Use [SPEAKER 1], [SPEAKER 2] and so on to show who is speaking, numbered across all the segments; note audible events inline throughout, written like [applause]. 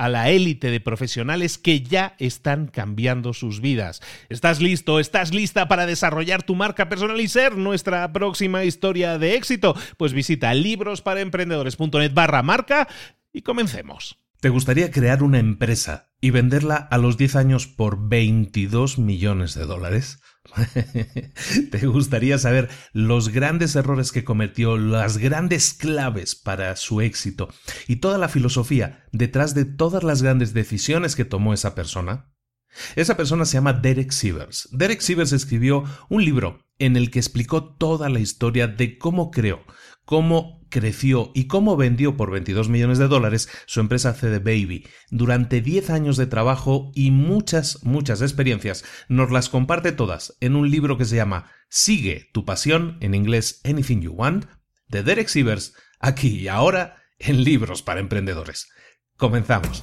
[SPEAKER 1] a la élite de profesionales que ya están cambiando sus vidas. ¿Estás listo? ¿Estás lista para desarrollar tu marca personal y ser nuestra próxima historia de éxito? Pues visita librosparaemprendedores.net barra marca y comencemos. ¿Te gustaría crear una empresa y venderla a los 10 años por 22 millones de dólares? [laughs] ¿Te gustaría saber los grandes errores que cometió, las grandes claves para su éxito y toda la filosofía detrás de todas las grandes decisiones que tomó esa persona? Esa persona se llama Derek Sivers. Derek Sivers escribió un libro en el que explicó toda la historia de cómo creó, cómo creció y cómo vendió por 22 millones de dólares su empresa CD Baby. Durante 10 años de trabajo y muchas, muchas experiencias, nos las comparte todas en un libro que se llama Sigue tu pasión, en inglés Anything You Want, de Derek Sivers, aquí y ahora en Libros para Emprendedores. Comenzamos.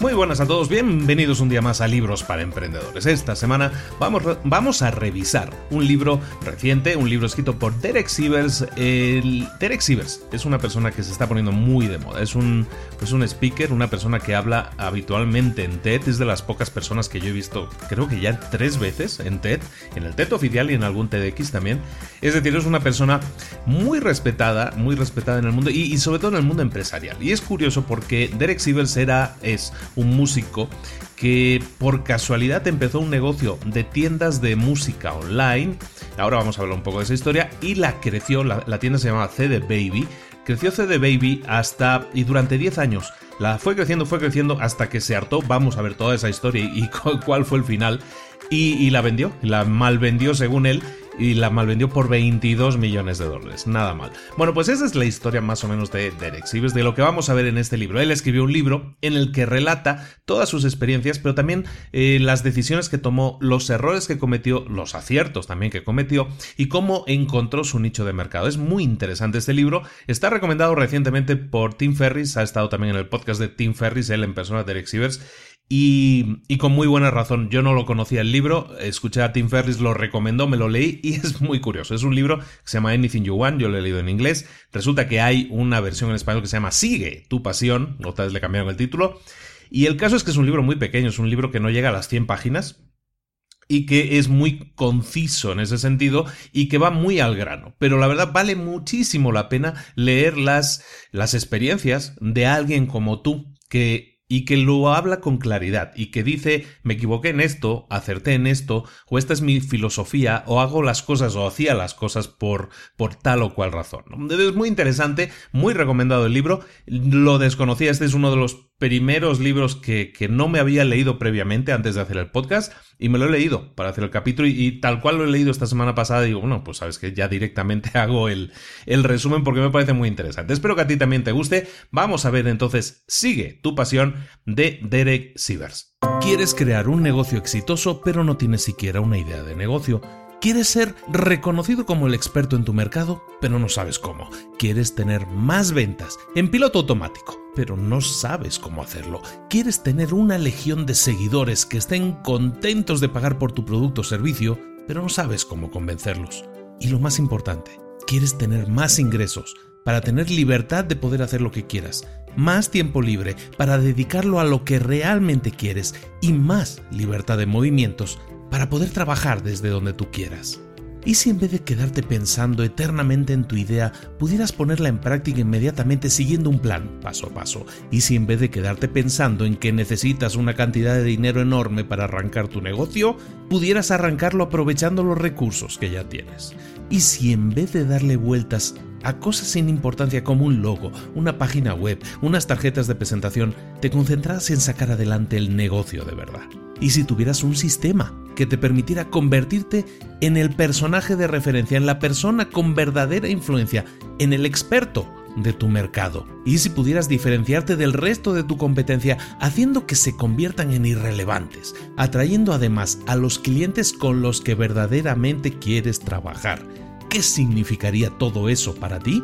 [SPEAKER 1] Muy buenas a todos, bienvenidos un día más a Libros para Emprendedores. Esta semana vamos, vamos a revisar un libro reciente, un libro escrito por Derek Sivers. El, Derek Sivers es una persona que se está poniendo muy de moda, es un, es un speaker, una persona que habla habitualmente en TED, es de las pocas personas que yo he visto, creo que ya tres veces en TED, en el TED oficial y en algún TEDx también. Es decir, es una persona muy respetada, muy respetada en el mundo y, sobre todo en el mundo empresarial. Y es curioso porque Derek Sivers era, es un músico que por casualidad empezó un negocio de tiendas de música online. Ahora vamos a hablar un poco de esa historia. Y la creció, la, tienda se llamaba CD Baby. Creció CD Baby hasta. y durante 10 años. La fue creciendo, fue creciendo hasta que se hartó. Vamos a ver toda esa historia y, cuál fue el final. Y, y la vendió, la mal vendió según él y la malvendió por 22 millones de dólares. Nada mal. Bueno, pues esa es la historia más o menos de Derek Sivers, de lo que vamos a ver en este libro. Él escribió un libro en el que relata todas sus experiencias, pero también eh, las decisiones que tomó, los errores que cometió, los aciertos también que cometió y cómo encontró su nicho de mercado. Es muy interesante este libro. Está recomendado recientemente por Tim Ferris, ha estado también en el podcast de Tim Ferris, él en persona, Derek Sivers. Y, con muy buena razón. Yo no lo conocía el libro, escuché a Tim Ferris, lo recomendó, me lo leí [laughs] y es muy curioso. Es un libro que se llama Anything You Want, yo lo he leído en inglés. Resulta que hay una versión en español que se llama Sigue tu pasión, otra vez le cambiaron el título. Y el caso es que es un libro muy pequeño, es un libro que no llega a las 100 páginas, y que es muy conciso en ese sentido y que va muy al grano. Pero la verdad vale muchísimo la pena leer las, las experiencias de alguien como tú que y que lo habla con claridad y que dice me equivoqué en esto, acerté en esto, o esta es mi filosofía, o hago las cosas o hacía las cosas por, por tal o cual razón. Es muy interesante, muy recomendado el libro, lo desconocía, este es uno de los primeros libros que, que, no me había leído previamente antes de hacer el podcast y me lo he leído para hacer el capítulo y, tal cual lo he leído esta semana pasada digo, bueno, pues sabes que ya directamente [laughs] hago el, el resumen porque me parece muy interesante. Espero que a ti también te guste. Vamos a ver entonces, sigue tu pasión de Derek Sivers. ¿Quieres crear un negocio exitoso pero no tienes siquiera una idea de negocio? ¿Quieres ser reconocido como el experto en tu mercado, pero no sabes cómo? ¿Quieres tener más ventas en piloto automático, pero no sabes cómo hacerlo? ¿Quieres tener una legión de seguidores que estén contentos de pagar por tu producto o servicio, pero no sabes cómo convencerlos? Y lo más importante, ¿quieres tener más ingresos para tener libertad de poder hacer lo que quieras? Más tiempo libre para dedicarlo a lo que realmente quieres y más libertad de movimientos para poder trabajar desde donde tú quieras. ¿Y si en vez de quedarte pensando eternamente en tu idea, pudieras ponerla en práctica inmediatamente siguiendo un plan, paso a paso? ¿Y si en vez de quedarte pensando en que necesitas una cantidad de dinero enorme para arrancar tu negocio, pudieras arrancarlo aprovechando los recursos que ya tienes? ¿Y si en vez de darle vueltas a cosas sin importancia como un logo, una página web, unas tarjetas de presentación, te concentraras en sacar adelante el negocio de verdad? ¿Y si tuvieras un sistema que te permitiera convertirte en el personaje de referencia, en la persona con verdadera influencia, en el experto de tu mercado. Y si pudieras diferenciarte del resto de tu competencia haciendo que se conviertan en irrelevantes, atrayendo además a los clientes con los que verdaderamente quieres trabajar. ¿Qué significaría todo eso para ti?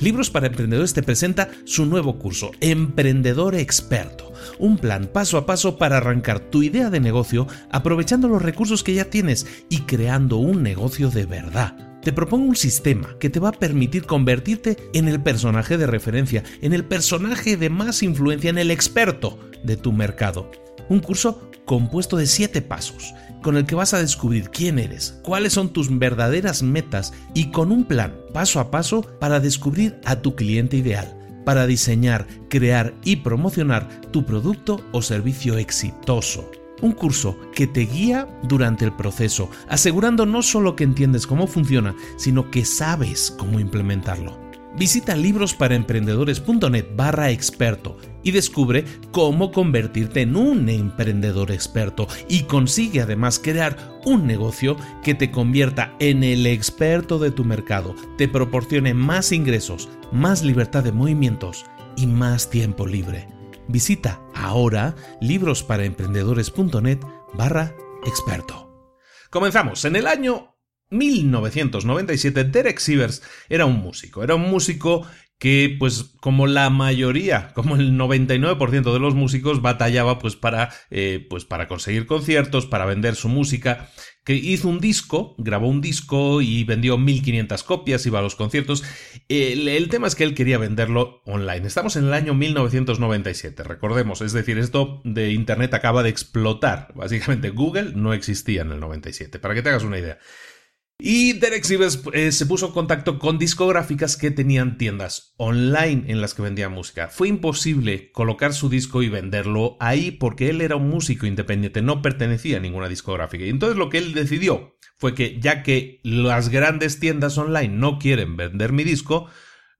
[SPEAKER 1] Libros para Emprendedores te presenta su nuevo curso, Emprendedor Experto, un plan paso a paso para arrancar tu idea de negocio aprovechando los recursos que ya tienes y creando un negocio de verdad. Te propongo un sistema que te va a permitir convertirte en el personaje de referencia, en el personaje de más influencia, en el experto de tu mercado. Un curso compuesto de 7 pasos con el que vas a descubrir quién eres, cuáles son tus verdaderas metas y con un plan paso a paso para descubrir a tu cliente ideal, para diseñar, crear y promocionar tu producto o servicio exitoso. Un curso que te guía durante el proceso, asegurando no solo que entiendes cómo funciona, sino que sabes cómo implementarlo. Visita librosparaemprendedores.net barra experto y descubre cómo convertirte en un emprendedor experto y consigue además crear un negocio que te convierta en el experto de tu mercado, te proporcione más ingresos, más libertad de movimientos y más tiempo libre. Visita ahora librosparaemprendedores.net barra experto. Comenzamos. En el año 1997, Derek Sivers era un músico, era un músico que pues como la mayoría, como el 99% de los músicos batallaba pues para, eh, pues para conseguir conciertos, para vender su música, que hizo un disco, grabó un disco y vendió 1500 copias, iba a los conciertos. El, el tema es que él quería venderlo online. Estamos en el año 1997, recordemos, es decir, esto de Internet acaba de explotar. Básicamente Google no existía en el 97, para que te hagas una idea. Y Derek Sivers eh, se puso en contacto con discográficas que tenían tiendas online en las que vendían música. Fue imposible colocar su disco y venderlo ahí porque él era un músico independiente, no pertenecía a ninguna discográfica. Y entonces lo que él decidió fue que ya que las grandes tiendas online no quieren vender mi disco,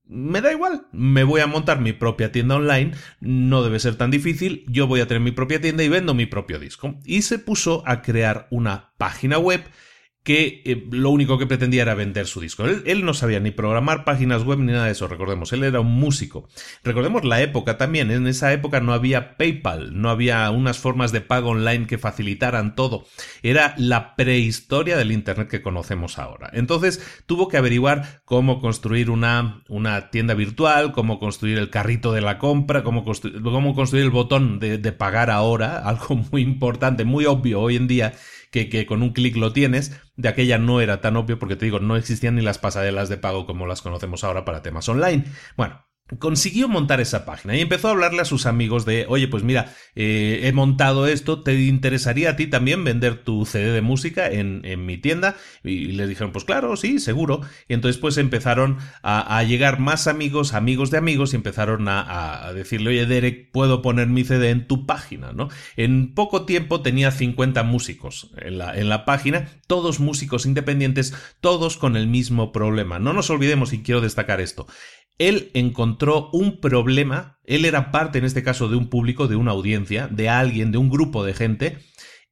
[SPEAKER 1] me da igual, me voy a montar mi propia tienda online, no debe ser tan difícil, yo voy a tener mi propia tienda y vendo mi propio disco. Y se puso a crear una página web que eh, lo único que pretendía era vender su disco. Él, no sabía ni programar páginas web ni nada de eso, recordemos, él era un músico. Recordemos la época también, en esa época no había PayPal, no había unas formas de pago online que facilitaran todo. Era la prehistoria del Internet que conocemos ahora. Entonces tuvo que averiguar cómo construir una, una tienda virtual, cómo construir el carrito de la compra, cómo, cómo construir el botón de, de pagar ahora, [laughs] algo muy importante, muy obvio hoy en día que, con un clic lo tienes. De aquella no era tan obvio porque te digo, no existían ni las pasarelas de pago como las conocemos ahora para temas online. Bueno, consiguió montar esa página y empezó a hablarle a sus amigos de, oye, pues mira, eh, he montado esto, ¿te interesaría a ti también vender tu CD de música en, mi tienda? Y, le dijeron, pues claro, sí, seguro. Y entonces pues empezaron a, llegar más amigos, amigos de amigos, y empezaron a, decirle, oye, Derek, puedo poner mi CD en tu página, ¿no? En poco tiempo tenía 50 músicos en la, en la página, todos músicos independientes, todos con el mismo problema. No nos olvidemos, y quiero destacar esto, él encontró un problema, él era parte en este caso de un público, de una audiencia, de alguien, de un grupo de gente,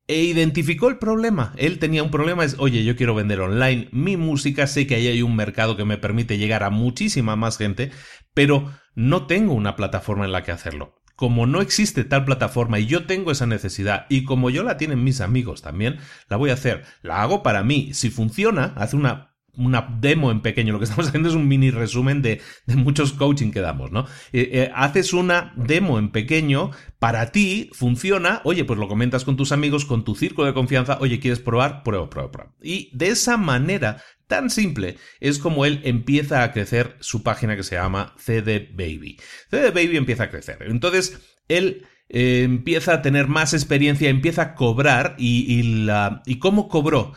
[SPEAKER 1] e identificó el problema. Él tenía un problema, es, oye, yo quiero vender online mi música, sé que ahí hay un mercado que me permite llegar a muchísima más gente, pero no tengo una plataforma en la que hacerlo. Como no existe tal plataforma y yo tengo esa necesidad y como yo la tienen mis amigos también, la voy a hacer. La hago para mí. Si funciona, hace una una demo en pequeño. Lo que estamos haciendo es un mini resumen de, muchos coaching que damos, ¿no? Eh, eh, haces una demo en pequeño, para ti funciona, oye, pues lo comentas con tus amigos, con tu círculo de confianza, oye, ¿quieres probar? Prueba, prueba, prueba. Y de esa manera tan simple es como él empieza a crecer su página que se llama CD Baby. CD Baby empieza a crecer. Entonces, él... Eh, empieza a tener más experiencia, empieza a cobrar y, la, y cómo cobró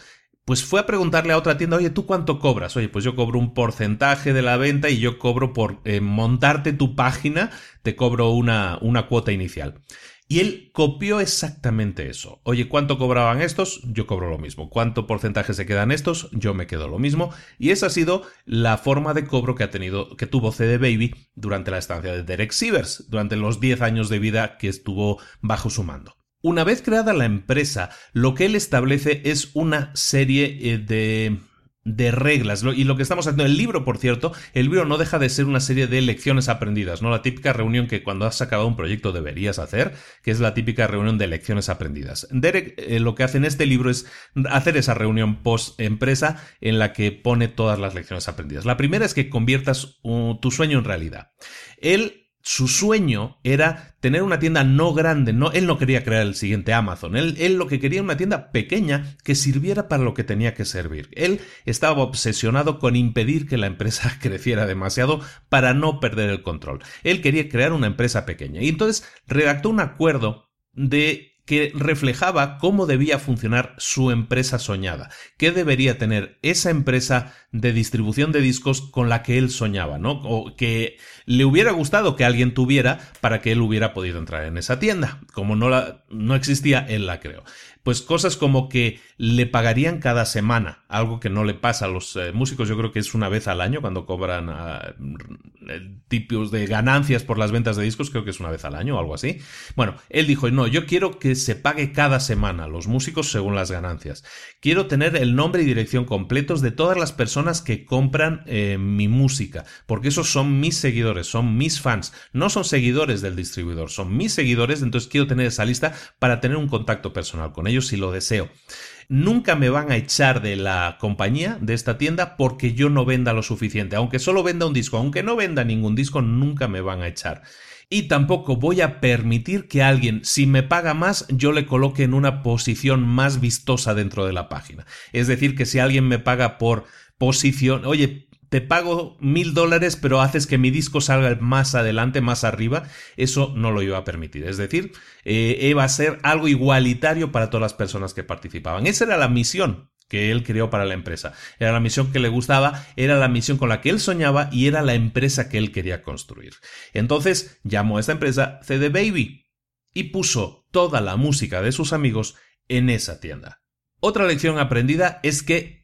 [SPEAKER 1] pues fue a preguntarle a otra tienda, oye, ¿tú cuánto cobras? Oye, pues yo cobro un porcentaje de la venta y yo cobro por eh, montarte tu página, te cobro una, una cuota inicial. Y él copió exactamente eso. Oye, ¿cuánto cobraban estos? Yo cobro lo mismo. ¿Cuánto porcentaje se quedan estos? Yo me quedo lo mismo. Y esa ha sido la forma de cobro que ha tenido, que tuvo CD Baby durante la estancia de Derek Sievers, durante los 10 años de vida que estuvo bajo su mando. Una vez creada la empresa, lo que él establece es una serie eh, de de reglas. Y lo que estamos haciendo, el libro, por cierto, el libro no deja de ser una serie de lecciones aprendidas, ¿no? La típica reunión que cuando has acabado un proyecto deberías hacer, que es la típica reunión de lecciones aprendidas. Derek eh, lo que hace en este libro es hacer esa reunión post-empresa en la que pone todas las lecciones aprendidas. La primera es que conviertas tu sueño en realidad. Él su sueño era tener una tienda no grande, no, él no quería crear el siguiente Amazon, él, él, lo que quería era una tienda pequeña que sirviera para lo que tenía que servir. Él estaba obsesionado con impedir que la empresa [laughs] creciera demasiado para no perder el control. Él quería crear una empresa pequeña y entonces redactó un acuerdo de que reflejaba cómo debía funcionar su empresa soñada, qué debería tener esa empresa de distribución de discos con la que él soñaba, ¿no? O que le hubiera gustado que alguien tuviera para que él hubiera podido entrar en esa tienda. Como no, la, no existía, él la creó pues cosas como que le pagarían cada semana, algo que no le pasa a los eh, músicos, yo creo que es una vez al año cuando cobran uh, tipos de ganancias por las ventas de discos, creo que es una vez al año o algo así. Bueno, él dijo, no, yo quiero que se pague cada semana los músicos según las ganancias. Quiero tener el nombre y dirección completos de todas las personas que compran eh, mi música, porque esos son mis seguidores, son mis fans, no son seguidores del distribuidor, son mis seguidores, entonces quiero tener esa lista para tener un contacto personal con ellos ellos si lo deseo. Nunca me van a echar de la compañía, de esta tienda, porque yo no venda lo suficiente. Aunque solo venda un disco, aunque no venda ningún disco, nunca me van a echar. Y tampoco voy a permitir que alguien, si me paga más, yo le coloque en una posición más vistosa dentro de la página. Es decir, que si alguien me paga por posición, oye, te pago mil dólares, pero haces que mi disco salga más adelante, más arriba, eso no lo iba a permitir. Es decir, eh, iba a ser algo igualitario para todas las personas que participaban. Esa era la misión que él creó para la empresa. Era la misión que le gustaba, era la misión con la que él soñaba y era la empresa que él quería construir. Entonces llamó a esta empresa CD Baby y puso toda la música de sus amigos en esa tienda. Otra lección aprendida es que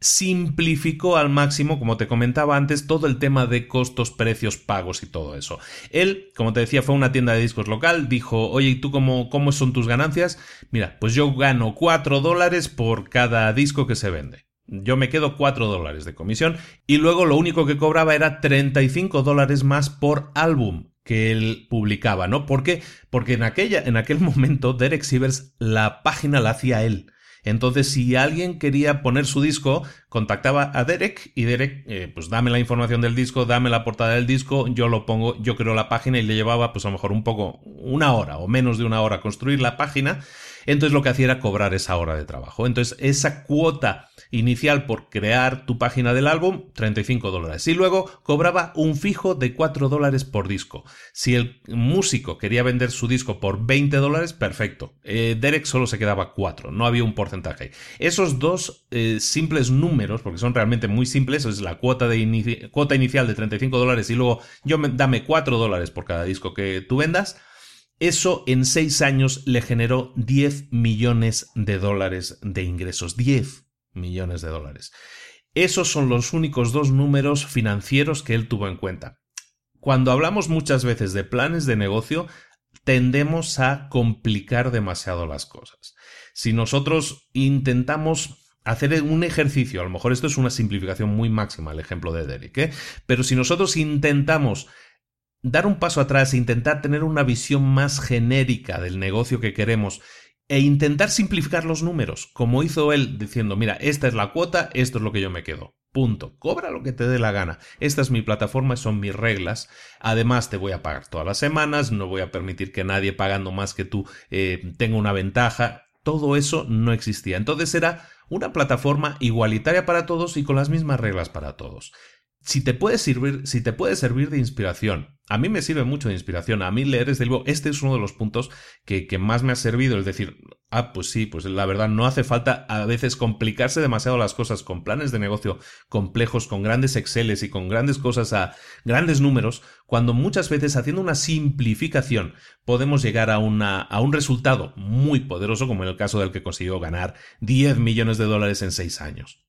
[SPEAKER 2] simplificó al máximo, como te comentaba antes, todo el tema de costos, precios, pagos y todo eso. Él, como te decía, fue a una tienda de discos local, dijo, oye, ¿y tú cómo, cómo son tus ganancias? Mira, pues yo gano 4 dólares por cada disco que se vende. Yo me quedo 4 dólares de comisión y luego lo único que cobraba era 35 dólares más por álbum que él publicaba, ¿no? ¿Por qué? Porque en, aquella, en aquel momento Derek Sivers la página la hacía él. Entonces, si alguien quería poner su disco, contactaba a Derek y Derek, eh, pues dame la información del disco, dame la portada del disco, yo lo pongo, yo creo la página y le llevaba, pues a lo mejor un poco, una hora o menos de una hora construir la página. Entonces lo que hacía era cobrar esa hora de trabajo. Entonces esa cuota inicial por crear tu página del álbum, 35 dólares. Y luego cobraba un fijo de 4 dólares por disco. Si el músico quería vender su disco por 20 dólares, perfecto. Eh, Derek solo se quedaba 4, no había un porcentaje. Esos dos eh, simples números, porque son realmente muy simples, es la cuota, de cuota inicial de 35 dólares y luego yo me, dame 4 dólares por cada disco que tú vendas, eso en seis años le generó 10 millones de dólares de ingresos. 10 millones de dólares. Esos son los únicos dos números financieros que él tuvo en cuenta. Cuando hablamos muchas veces de planes de negocio, tendemos a complicar demasiado las cosas. Si nosotros intentamos hacer un ejercicio, a lo mejor esto es una simplificación muy máxima, el ejemplo de Derek, ¿eh? pero si nosotros intentamos dar un paso atrás e intentar tener una visión más genérica del negocio que queremos e intentar simplificar los números, como hizo él diciendo, mira, esta es la cuota, esto es lo que yo me quedo. Punto. Cobra lo que te dé la gana. Esta es mi plataforma, son mis reglas. Además, te voy a pagar todas las semanas, no voy a permitir que nadie pagando más que tú eh, tenga una ventaja. Todo eso no existía. Entonces era una plataforma igualitaria para todos y con las mismas reglas para todos si te puede servir, si te puede servir de inspiración, a mí me sirve mucho de inspiración. A mí leer este libro, este es uno de los puntos que, más me ha servido. Es decir, ah, pues sí, pues la verdad no hace falta a veces complicarse demasiado las cosas con planes de negocio complejos, con grandes Exceles y con grandes cosas a grandes números, cuando muchas veces haciendo una simplificación podemos llegar a, a un resultado muy poderoso, como en el caso del que consiguió ganar 10 millones de dólares en 6 años.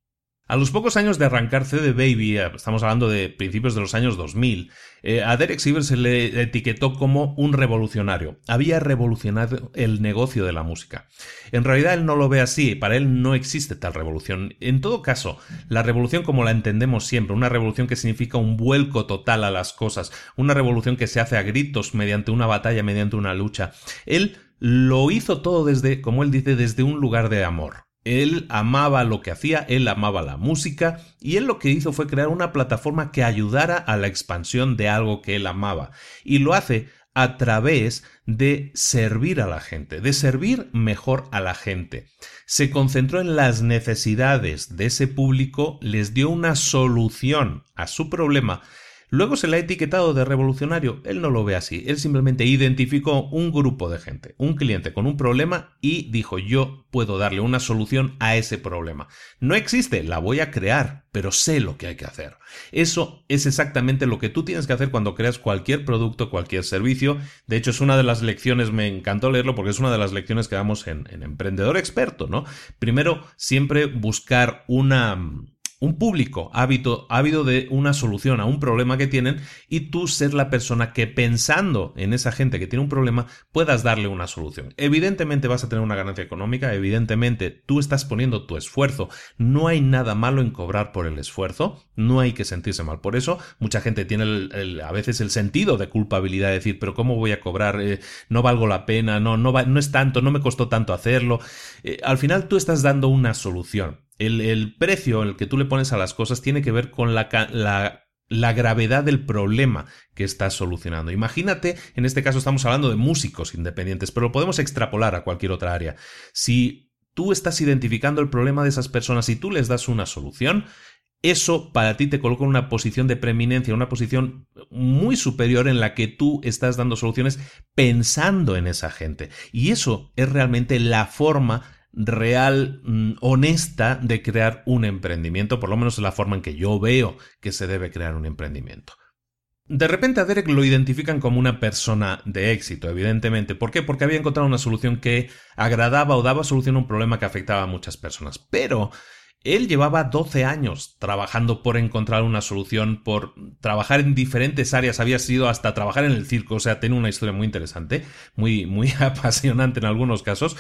[SPEAKER 2] A los pocos años de arrancar CD Baby, eh, estamos hablando de principios de los años 2000, eh, a Derek se le etiquetó como un revolucionario. Había revolucionado el negocio de la música. En realidad él no lo ve así, para él no existe tal revolución. En todo caso, la revolución como la entendemos siempre, una revolución que significa un vuelco total a las cosas, una revolución que se hace a gritos mediante una batalla, mediante una lucha. Él lo hizo todo desde, como él dice, desde un lugar de amor. Él amaba lo que hacía, él amaba la música y él lo que hizo fue crear una plataforma que ayudara a la expansión de algo que él amaba. Y lo hace a través de servir a la gente, de servir mejor a la gente. Se concentró en las necesidades de ese público, les dio una solución a su problema Luego se le ha etiquetado de revolucionario. Él no lo ve así. Él simplemente identificó un grupo de gente, un cliente con un problema y dijo yo puedo darle una solución a ese problema. No existe, la voy a crear, pero sé lo que hay que hacer. Eso es exactamente lo que tú tienes que hacer cuando creas cualquier producto, cualquier servicio. De hecho, es una de las lecciones, me encantó leerlo porque es una de las lecciones que damos en, en Emprendedor Experto, ¿no? Primero, siempre buscar una un público ávido, ávido de una solución a un problema que tienen y tú ser la persona que pensando en esa gente que tiene un problema puedas darle una solución. Evidentemente vas a tener una ganancia económica, evidentemente tú estás poniendo tu esfuerzo, no hay nada malo en cobrar por el esfuerzo, no hay que sentirse mal por eso, mucha gente tiene a veces el sentido de culpabilidad de decir, pero ¿cómo voy a cobrar? Eh, no valgo la pena, no, no, no es tanto, no me costó tanto hacerlo. Eh, al final tú estás dando una solución el, precio el que tú le pones a las cosas tiene que ver con la, la, gravedad del problema que estás solucionando. Imagínate, en este caso estamos hablando de músicos independientes, pero lo podemos extrapolar a cualquier otra área. Si tú estás identificando el problema de esas personas y tú les das una solución, eso para ti te coloca en una posición de preeminencia, una posición muy superior en la que tú estás dando soluciones pensando en esa gente. Y eso es realmente la forma real, mm, honesta de crear un emprendimiento, por lo menos es la forma en que yo veo que se debe crear un emprendimiento. De repente a Derek lo identifican como una persona de éxito, evidentemente. ¿Por qué? Porque había encontrado una solución que agradaba o daba solución a un problema que afectaba a muchas personas. Pero Él llevaba 12 años trabajando por encontrar una solución, por trabajar en diferentes áreas, había sido hasta trabajar en el circo, o sea, tiene una historia muy interesante, muy, muy [laughs] apasionante en algunos casos.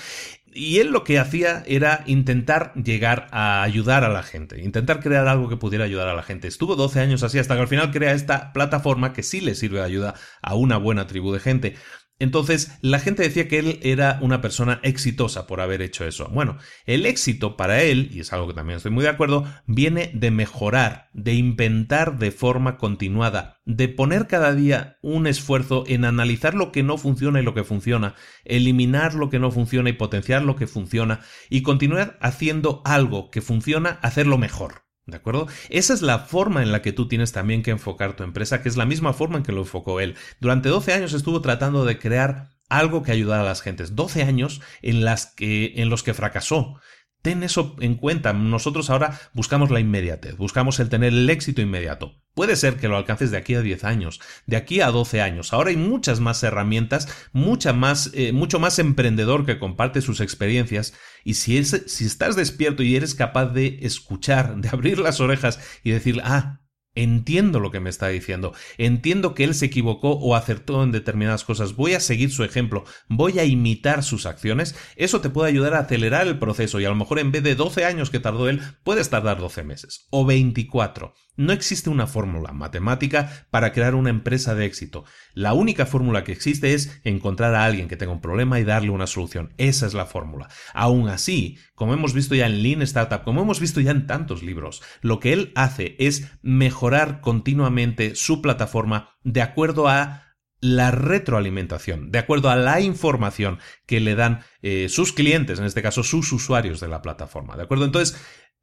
[SPEAKER 2] Y él lo que hacía era intentar llegar a ayudar a la gente, intentar crear algo que pudiera ayudar a la gente. Estuvo 12 años así hasta que al final crea esta plataforma que sí le sirve de ayuda a una buena tribu de gente. Entonces, la gente decía que él era una persona exitosa por haber hecho eso. Bueno, el éxito para él, y es algo que también estoy muy de acuerdo, viene de mejorar, de inventar de forma continuada, de poner cada día un esfuerzo en analizar lo que no funciona y lo que funciona, eliminar lo que no funciona y potenciar lo que funciona, y continuar haciendo algo que funciona, hacerlo mejor. ¿De acuerdo? Esa es la forma en la que tú tienes también que enfocar tu empresa, que es la misma forma en que lo enfocó él. Durante 12 años estuvo tratando de crear algo que ayudara a las gentes. 12 años en, las que, en los que fracasó. Ten eso en cuenta. Nosotros ahora buscamos la inmediatez, buscamos el tener el éxito inmediato. Puede ser que lo alcances de aquí a 10 años, de aquí a 12 años. Ahora hay muchas más herramientas, mucha más, eh, mucho más emprendedor que comparte sus experiencias. Y si, es, si estás despierto y eres capaz de escuchar, de abrir las orejas y decir, ah, Entiendo lo que me está diciendo, entiendo que él se equivocó o acertó en determinadas cosas, voy a seguir su ejemplo, voy a imitar sus acciones, eso te puede ayudar a acelerar el proceso y a lo mejor en vez de 12 años que tardó él, puedes tardar 12 meses o 24. No existe una fórmula matemática para crear una empresa de éxito. La única fórmula que existe es encontrar a alguien que tenga un problema y darle una solución. Esa es la fórmula. Aún así, como hemos visto ya en Lean Startup, como hemos visto ya en tantos libros, lo que él hace es mejorar continuamente su plataforma de acuerdo a la retroalimentación, de acuerdo a la información que le dan eh, sus clientes, en este caso sus usuarios de la plataforma. ¿De acuerdo? Entonces,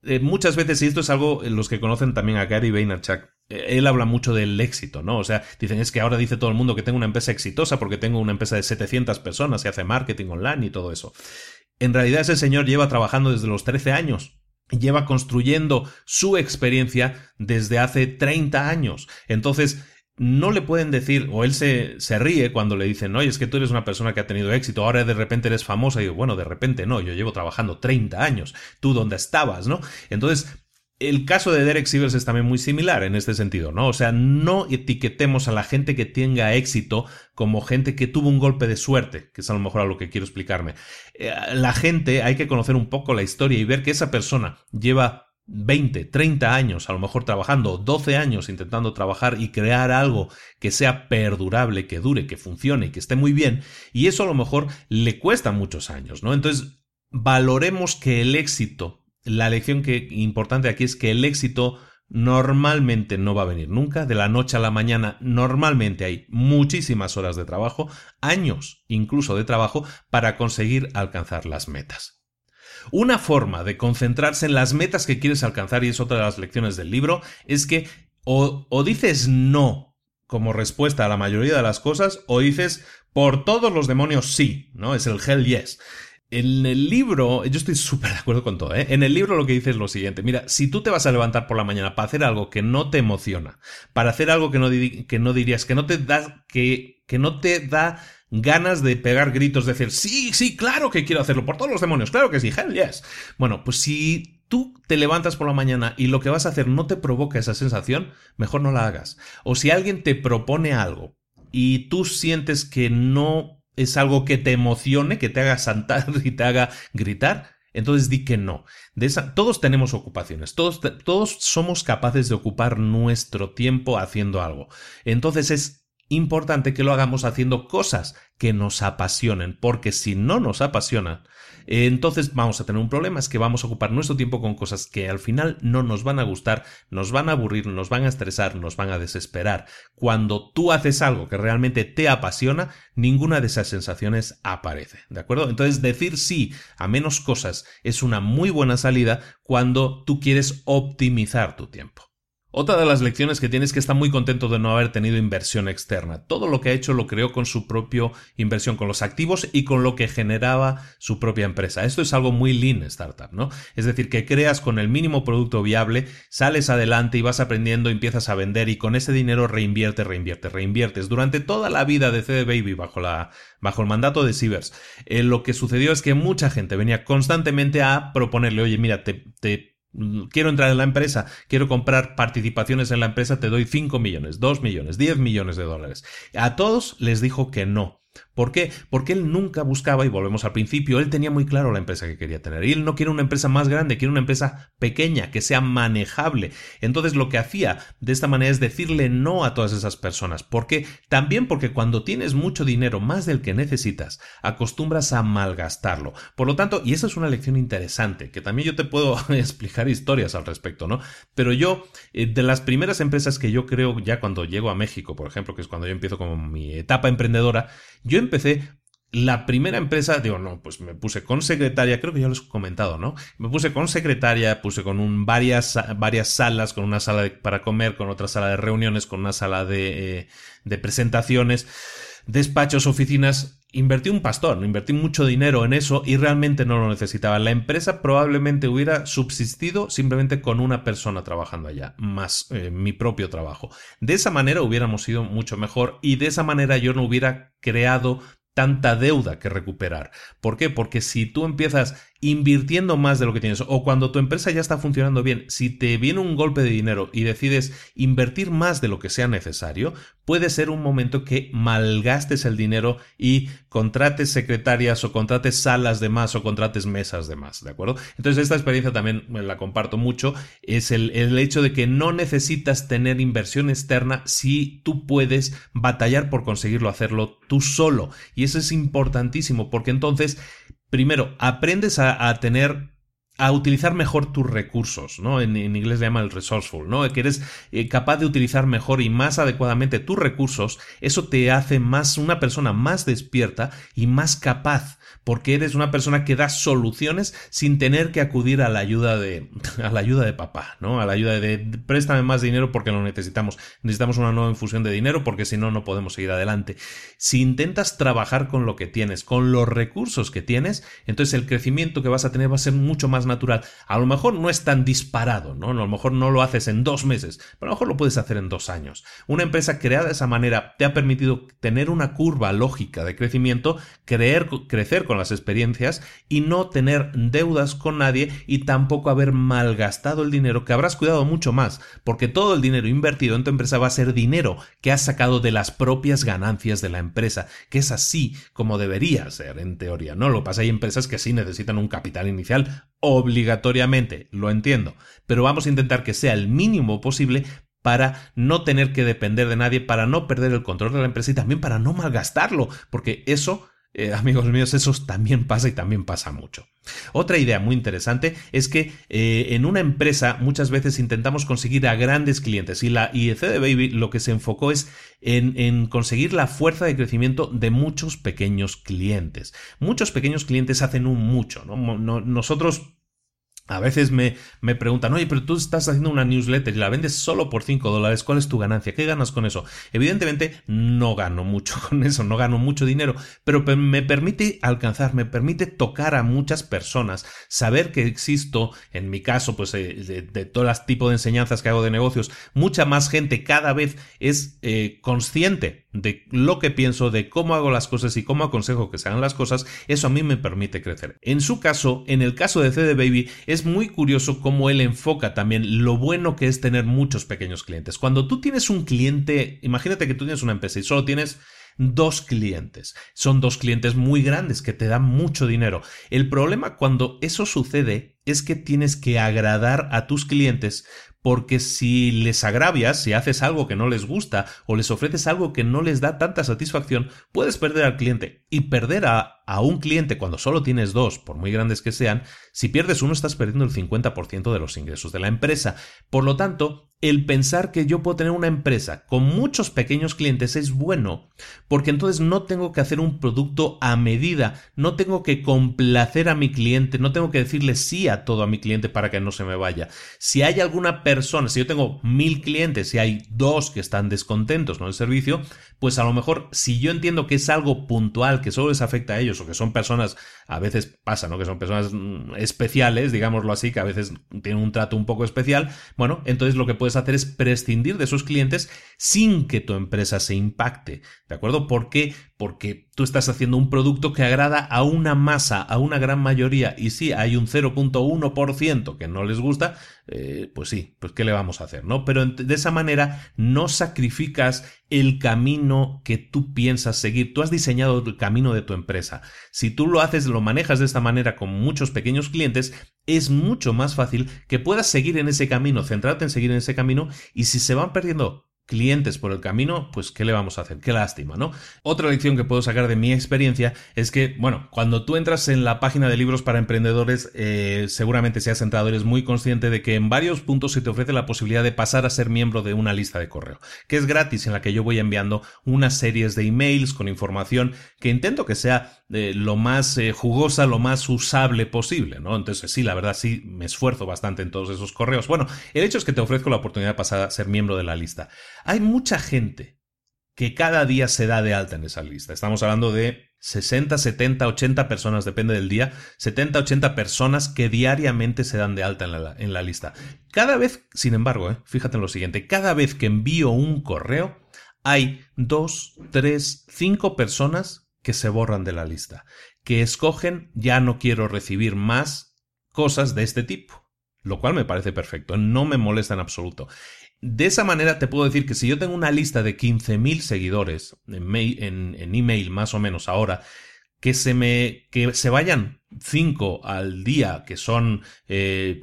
[SPEAKER 2] eh, muchas veces, y esto es algo, los que conocen también a Gary Vaynerchuk, eh, él habla mucho del éxito, ¿no? O sea, dicen es que ahora dice todo el mundo que tengo una empresa exitosa porque tengo una empresa de 700 personas y hace marketing online y todo eso. En realidad ese señor lleva trabajando desde los 13 años. Lleva construyendo su experiencia desde hace 30 años. Entonces, no le pueden decir, o él se, se ríe cuando le dicen, oye, es que tú eres una persona que ha tenido éxito, ahora de repente eres famosa, y digo, bueno, de repente no, yo llevo trabajando 30 años, tú dónde estabas, ¿no? Entonces, el caso de Derek Sivers es también muy similar en este sentido, ¿no? O sea, no etiquetemos a la gente que tenga éxito como gente que tuvo un golpe de suerte, que es a lo mejor a lo que quiero explicarme. Eh, la gente hay que conocer un poco la historia y ver que esa persona lleva 20, 30 años a lo mejor trabajando, 12 años intentando trabajar y crear algo que sea perdurable, que dure, que funcione, que esté muy bien, y eso a lo mejor le cuesta muchos años, ¿no? Entonces, valoremos que el éxito, la lección que importante aquí es que el éxito normalmente no va a venir nunca, de la noche a la mañana normalmente hay muchísimas horas de trabajo, años incluso de trabajo para conseguir alcanzar las metas. Una forma de concentrarse en las metas que quieres alcanzar, y es otra de las lecciones del libro, es que o, dices no como respuesta a la mayoría de las cosas, o dices por todos los demonios sí, ¿no? Es el hell yes. En el libro, yo estoy súper de acuerdo con todo, ¿eh? En el libro lo que dice es lo siguiente, mira, si tú te vas a levantar por la mañana para hacer algo que no te emociona, para hacer algo que no, que no dirías, que no te da, que, que no te da ganas de pegar gritos, de decir, sí, sí, claro que quiero hacerlo, por todos los demonios, claro que sí, hell yes. Bueno, pues si tú te levantas por la mañana y lo que vas a hacer no te provoca esa sensación, mejor no la hagas. O si alguien te propone algo y tú sientes que no es algo que te emocione, que te haga saltar [laughs] y te haga gritar, entonces di que no. Todos tenemos ocupaciones, todos, todos somos capaces de ocupar nuestro tiempo haciendo algo. Entonces es importante que lo hagamos haciendo cosas que nos apasionen, porque si no nos apasionan, entonces vamos a tener un problema, es que vamos a ocupar nuestro tiempo con cosas que al final no nos van a gustar, nos van a aburrir, nos van a estresar, nos van a desesperar. Cuando tú haces algo que realmente te apasiona, ninguna de esas sensaciones aparece, ¿de acuerdo? Entonces decir sí a menos cosas es una muy buena salida cuando tú quieres optimizar tu tiempo. Otra de las lecciones que tiene es que está muy contento de no haber tenido inversión externa. Todo lo que ha hecho lo creó con su propia inversión, con los activos y con lo que generaba su propia empresa. Esto es algo muy lean startup, ¿no? Es decir, que creas con el mínimo producto viable, sales adelante y vas aprendiendo, empiezas a vender y con ese dinero reinviertes, reinviertes, reinviertes. Durante toda la vida de CD Baby bajo, la, bajo el mandato de Sievers, eh, lo que sucedió es que mucha gente venía constantemente a proponerle, oye, mira, te quiero entrar en la empresa, quiero comprar participaciones en la empresa, te doy 5 millones, 2 millones, 10 millones de dólares. A todos les dijo que no. ¿Por qué? Porque él nunca buscaba, y volvemos al principio, él tenía muy claro la empresa que quería tener. Y él no quiere una empresa más grande, quiere una empresa pequeña, que sea manejable. Entonces lo que hacía de esta manera es decirle no a todas esas personas. ¿Por qué? También porque cuando tienes mucho dinero, más del que necesitas, acostumbras a malgastarlo. Por lo tanto, y esa es una lección interesante, que también yo te puedo [laughs] explicar historias al respecto, ¿no? Pero yo, eh, de las primeras empresas que yo creo ya cuando llego a México, por ejemplo, que es cuando yo empiezo como mi etapa emprendedora, yo empecé la primera empresa, digo, no, pues me puse con secretaria, creo que ya lo he comentado, ¿no? Me puse con secretaria, puse con un, varias, varias salas, con una sala para comer, con otra sala de reuniones, con una sala de, eh, de presentaciones, despachos, oficinas. Invertí un pastón, invertí mucho dinero en eso y realmente no lo necesitaba. La empresa probablemente hubiera subsistido simplemente con una persona trabajando allá, más eh, mi propio trabajo. De esa manera hubiéramos ido mucho mejor y de esa manera yo no hubiera creado tanta deuda que recuperar. ¿Por qué? Porque si tú empiezas invirtiendo más de lo que tienes. O cuando tu empresa ya está funcionando bien, si te viene un golpe de dinero y decides invertir más de lo que sea necesario, puede ser un momento que malgastes el dinero y contrates secretarias o contrates salas de más o contrates mesas de más, ¿de acuerdo? Entonces esta experiencia también la comparto mucho, es el, el hecho de que no necesitas tener inversión externa si tú puedes batallar por conseguirlo hacerlo tú solo. Y eso es importantísimo porque entonces primero, aprendes a, tener a utilizar mejor tus recursos, ¿no? En, inglés le llama el resourceful, ¿no? Que eres eh, capaz de utilizar mejor y más adecuadamente tus recursos, eso te hace más una persona más despierta y más capaz porque eres una persona que da soluciones sin tener que acudir a la ayuda de a la ayuda de papá, ¿no? A la ayuda de, préstame más dinero porque lo necesitamos. Necesitamos una nueva infusión de dinero porque si no no podemos seguir adelante. Si intentas trabajar con lo que tienes, con los recursos que tienes, entonces el crecimiento que vas a tener va a ser mucho más natural. A lo mejor no es tan disparado, ¿no? A lo mejor no lo haces en dos meses, pero a lo mejor lo puedes hacer en dos años. Una empresa creada de esa manera te ha permitido tener una curva lógica de crecimiento, creer, crecer con las experiencias y no tener deudas con nadie y tampoco haber malgastado el dinero que habrás cuidado mucho más, porque todo el dinero invertido en tu empresa va a ser dinero que has sacado de las propias ganancias de la empresa, que es así como debería ser en teoría, ¿no? Lo pasa hay empresas que sí necesitan un capital inicial obligatoriamente, lo entiendo, pero vamos a intentar que sea el mínimo posible para no tener que depender de nadie, para no perder el control de la empresa y también para no malgastarlo, porque eso eh, amigos míos, eso también pasa y también pasa mucho. Otra idea muy interesante es que eh, en una empresa muchas veces intentamos conseguir a grandes clientes y la IEC de Baby lo que se enfocó es en, conseguir la fuerza de crecimiento de muchos pequeños clientes. Muchos pequeños clientes hacen un mucho. nosotros a veces me, me, preguntan, oye, pero tú estás haciendo una newsletter y la vendes solo por 5 dólares, ¿cuál es tu ganancia? ¿Qué ganas con eso? Evidentemente no gano mucho [laughs] con eso, no gano mucho dinero, pero me permite alcanzar, me permite tocar a muchas personas, saber que existo, en mi caso, pues eh, de, todo las tipo de enseñanzas que hago de negocios, mucha más gente cada vez es eh, consciente de lo que pienso, de cómo hago las cosas y cómo aconsejo que se hagan las cosas, eso a mí me permite crecer. En su caso, en el caso de CD Baby, es muy curioso cómo él enfoca también lo bueno que es tener muchos pequeños clientes. Cuando tú tienes un cliente, imagínate que tú tienes una empresa y solo tienes dos clientes. Son dos clientes muy grandes que te dan mucho dinero. El problema cuando eso sucede es que tienes que agradar a tus clientes porque si les agravias, si haces algo que no les gusta o les ofreces algo que no les da tanta satisfacción, puedes perder al cliente. Y perder a, a un cliente cuando solo tienes dos, por muy grandes que sean, si pierdes uno estás perdiendo el 50% de los ingresos de la empresa. Por lo tanto, el pensar que yo puedo tener una empresa con muchos pequeños clientes es bueno, porque entonces no tengo que hacer un producto a medida, no tengo que complacer a mi cliente, no tengo que decirle sí a todo a mi cliente para que no se me vaya. Si hay alguna persona, si yo tengo mil clientes y hay dos que están descontentos con el servicio, pues a lo mejor si yo entiendo que es algo puntual, que solo les afecta a ellos o que son personas, a veces pasa, ¿no? Que son personas mm, especiales, digámoslo así, que a veces tienen un trato un poco especial, bueno, entonces lo que puedes hacer es prescindir de esos clientes sin que tu empresa se impacte. ¿De acuerdo? ¿Por qué? Porque tú estás haciendo un producto que agrada a una masa, a una gran mayoría, y si hay un 0.1% que no les gusta, eh, pues sí, pues qué le vamos a hacer, ¿no? Pero de esa manera no sacrificas el camino que tú piensas seguir. Tú has diseñado el camino de tu empresa. Si tú lo haces, lo manejas de esta manera con muchos pequeños clientes, es mucho más fácil que puedas seguir en ese camino, centrarte en seguir en ese camino, y si se van perdiendo clientes por el camino, pues ¿qué le vamos a hacer? Qué lástima, ¿no? Otra lección que puedo sacar de mi experiencia es que, bueno, cuando tú entras en la página de libros para emprendedores, eh, seguramente seas entrado, eres muy consciente de que en varios puntos se te ofrece la posibilidad de pasar a ser miembro de una lista de correo, que es gratis, en la que yo voy enviando unas series de emails con información que intento que sea eh, lo más eh, jugosa, lo más usable posible, ¿no? Entonces, sí, la verdad, sí, me esfuerzo bastante en todos esos correos. Bueno, el hecho es que te ofrezco la oportunidad de a ser miembro de la lista. Hay mucha gente que cada día se da de alta en esa lista. Estamos hablando de 60, 70, 80 personas, depende del día, 70, 80 personas que diariamente se dan de alta en la, en la lista. Cada vez, sin embargo, eh, fíjate en lo siguiente, cada vez que envío un correo, hay dos, tres, cinco personas que se borran de la lista, que escogen ya no quiero recibir más cosas de este tipo, lo cual me parece perfecto, no me molesta en absoluto. De esa manera te puedo decir que si yo tengo una lista de 15.000 seguidores en, email más o menos ahora, que se me que se vayan 5 al día, que son eh,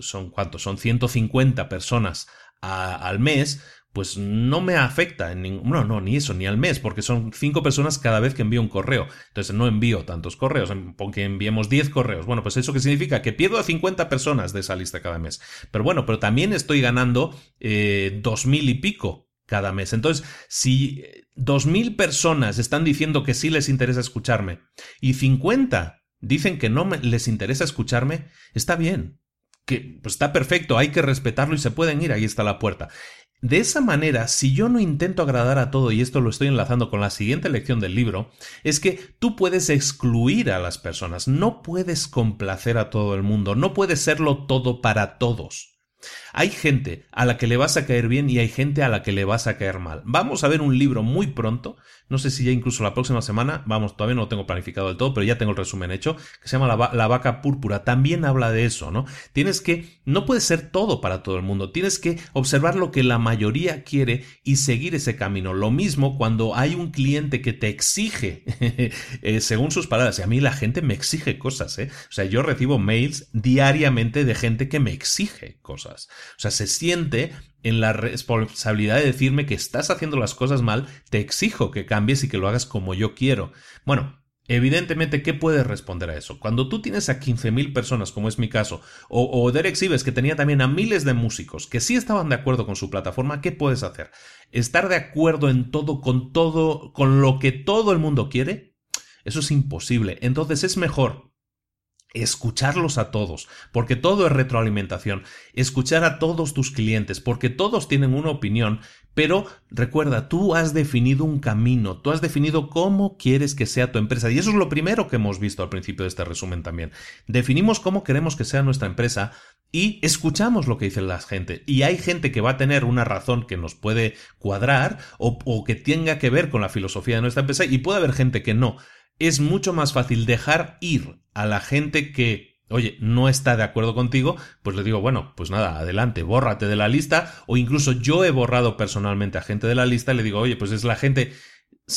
[SPEAKER 2] son cuántos, son 150 personas al mes, pues no me afecta en ningún, no, no, ni eso, ni al mes, porque son cinco personas cada vez que envío un correo. Entonces no envío tantos correos, porque enviemos 10 correos. Bueno, pues eso que significa que pierdo a 50 personas de esa lista cada mes. Pero bueno, pero también estoy ganando eh, dos mil y pico cada mes. Entonces, si dos mil personas están diciendo que sí les interesa escucharme y 50 dicen que no les interesa escucharme, está bien. Que pues está perfecto, hay que respetarlo y se pueden ir, ahí está la puerta. De esa manera, si yo no intento agradar a todo, y esto lo estoy enlazando con la siguiente lección del libro, es que tú puedes excluir a las personas, no puedes complacer a todo el mundo, no puedes serlo todo para todos. Hay gente a la que le vas a caer bien y hay gente a la que le vas a caer mal. Vamos a ver un libro muy pronto, no sé si ya incluso la próxima semana, vamos, todavía no lo tengo planificado del todo, pero ya tengo el resumen hecho, que se llama la, vaca púrpura. También habla de eso, ¿no? Tienes que, no puede ser todo para todo el mundo, tienes que observar lo que la mayoría quiere y seguir ese camino. Lo mismo cuando hay un cliente que te exige, [laughs] eh, según sus palabras, y a mí la gente me exige cosas, ¿eh? O sea, yo recibo mails diariamente de gente que me exige cosas. O sea, se siente en la responsabilidad de decirme que estás haciendo las cosas mal, te exijo que cambies y que lo hagas como yo quiero. Bueno, Evidentemente, ¿qué puedes responder a eso? Cuando tú tienes a 15.000 personas, como es mi caso, o, o Derek Sibes, que tenía también a miles de músicos que sí estaban de acuerdo con su plataforma, ¿qué puedes hacer? ¿Estar de acuerdo en todo, con todo, con lo que todo el mundo quiere? Eso es imposible. Entonces es mejor escucharlos a todos, porque todo es retroalimentación, escuchar a todos tus clientes, porque todos tienen una opinión, pero recuerda, tú has definido un camino, tú has definido cómo quieres que sea tu empresa, y eso es lo primero que hemos visto al principio de este resumen también. Definimos cómo queremos que sea nuestra empresa y escuchamos lo que dice la gente. Y hay gente que va a tener una razón que nos puede cuadrar o, o que tenga que ver con la filosofía de nuestra empresa, y puede haber gente que no es mucho más fácil dejar ir a la gente que, oye, no está de acuerdo contigo, pues le digo, bueno, pues nada, adelante, bórrate de la lista, o incluso yo he borrado personalmente a gente de la lista le digo, oye, pues es la gente,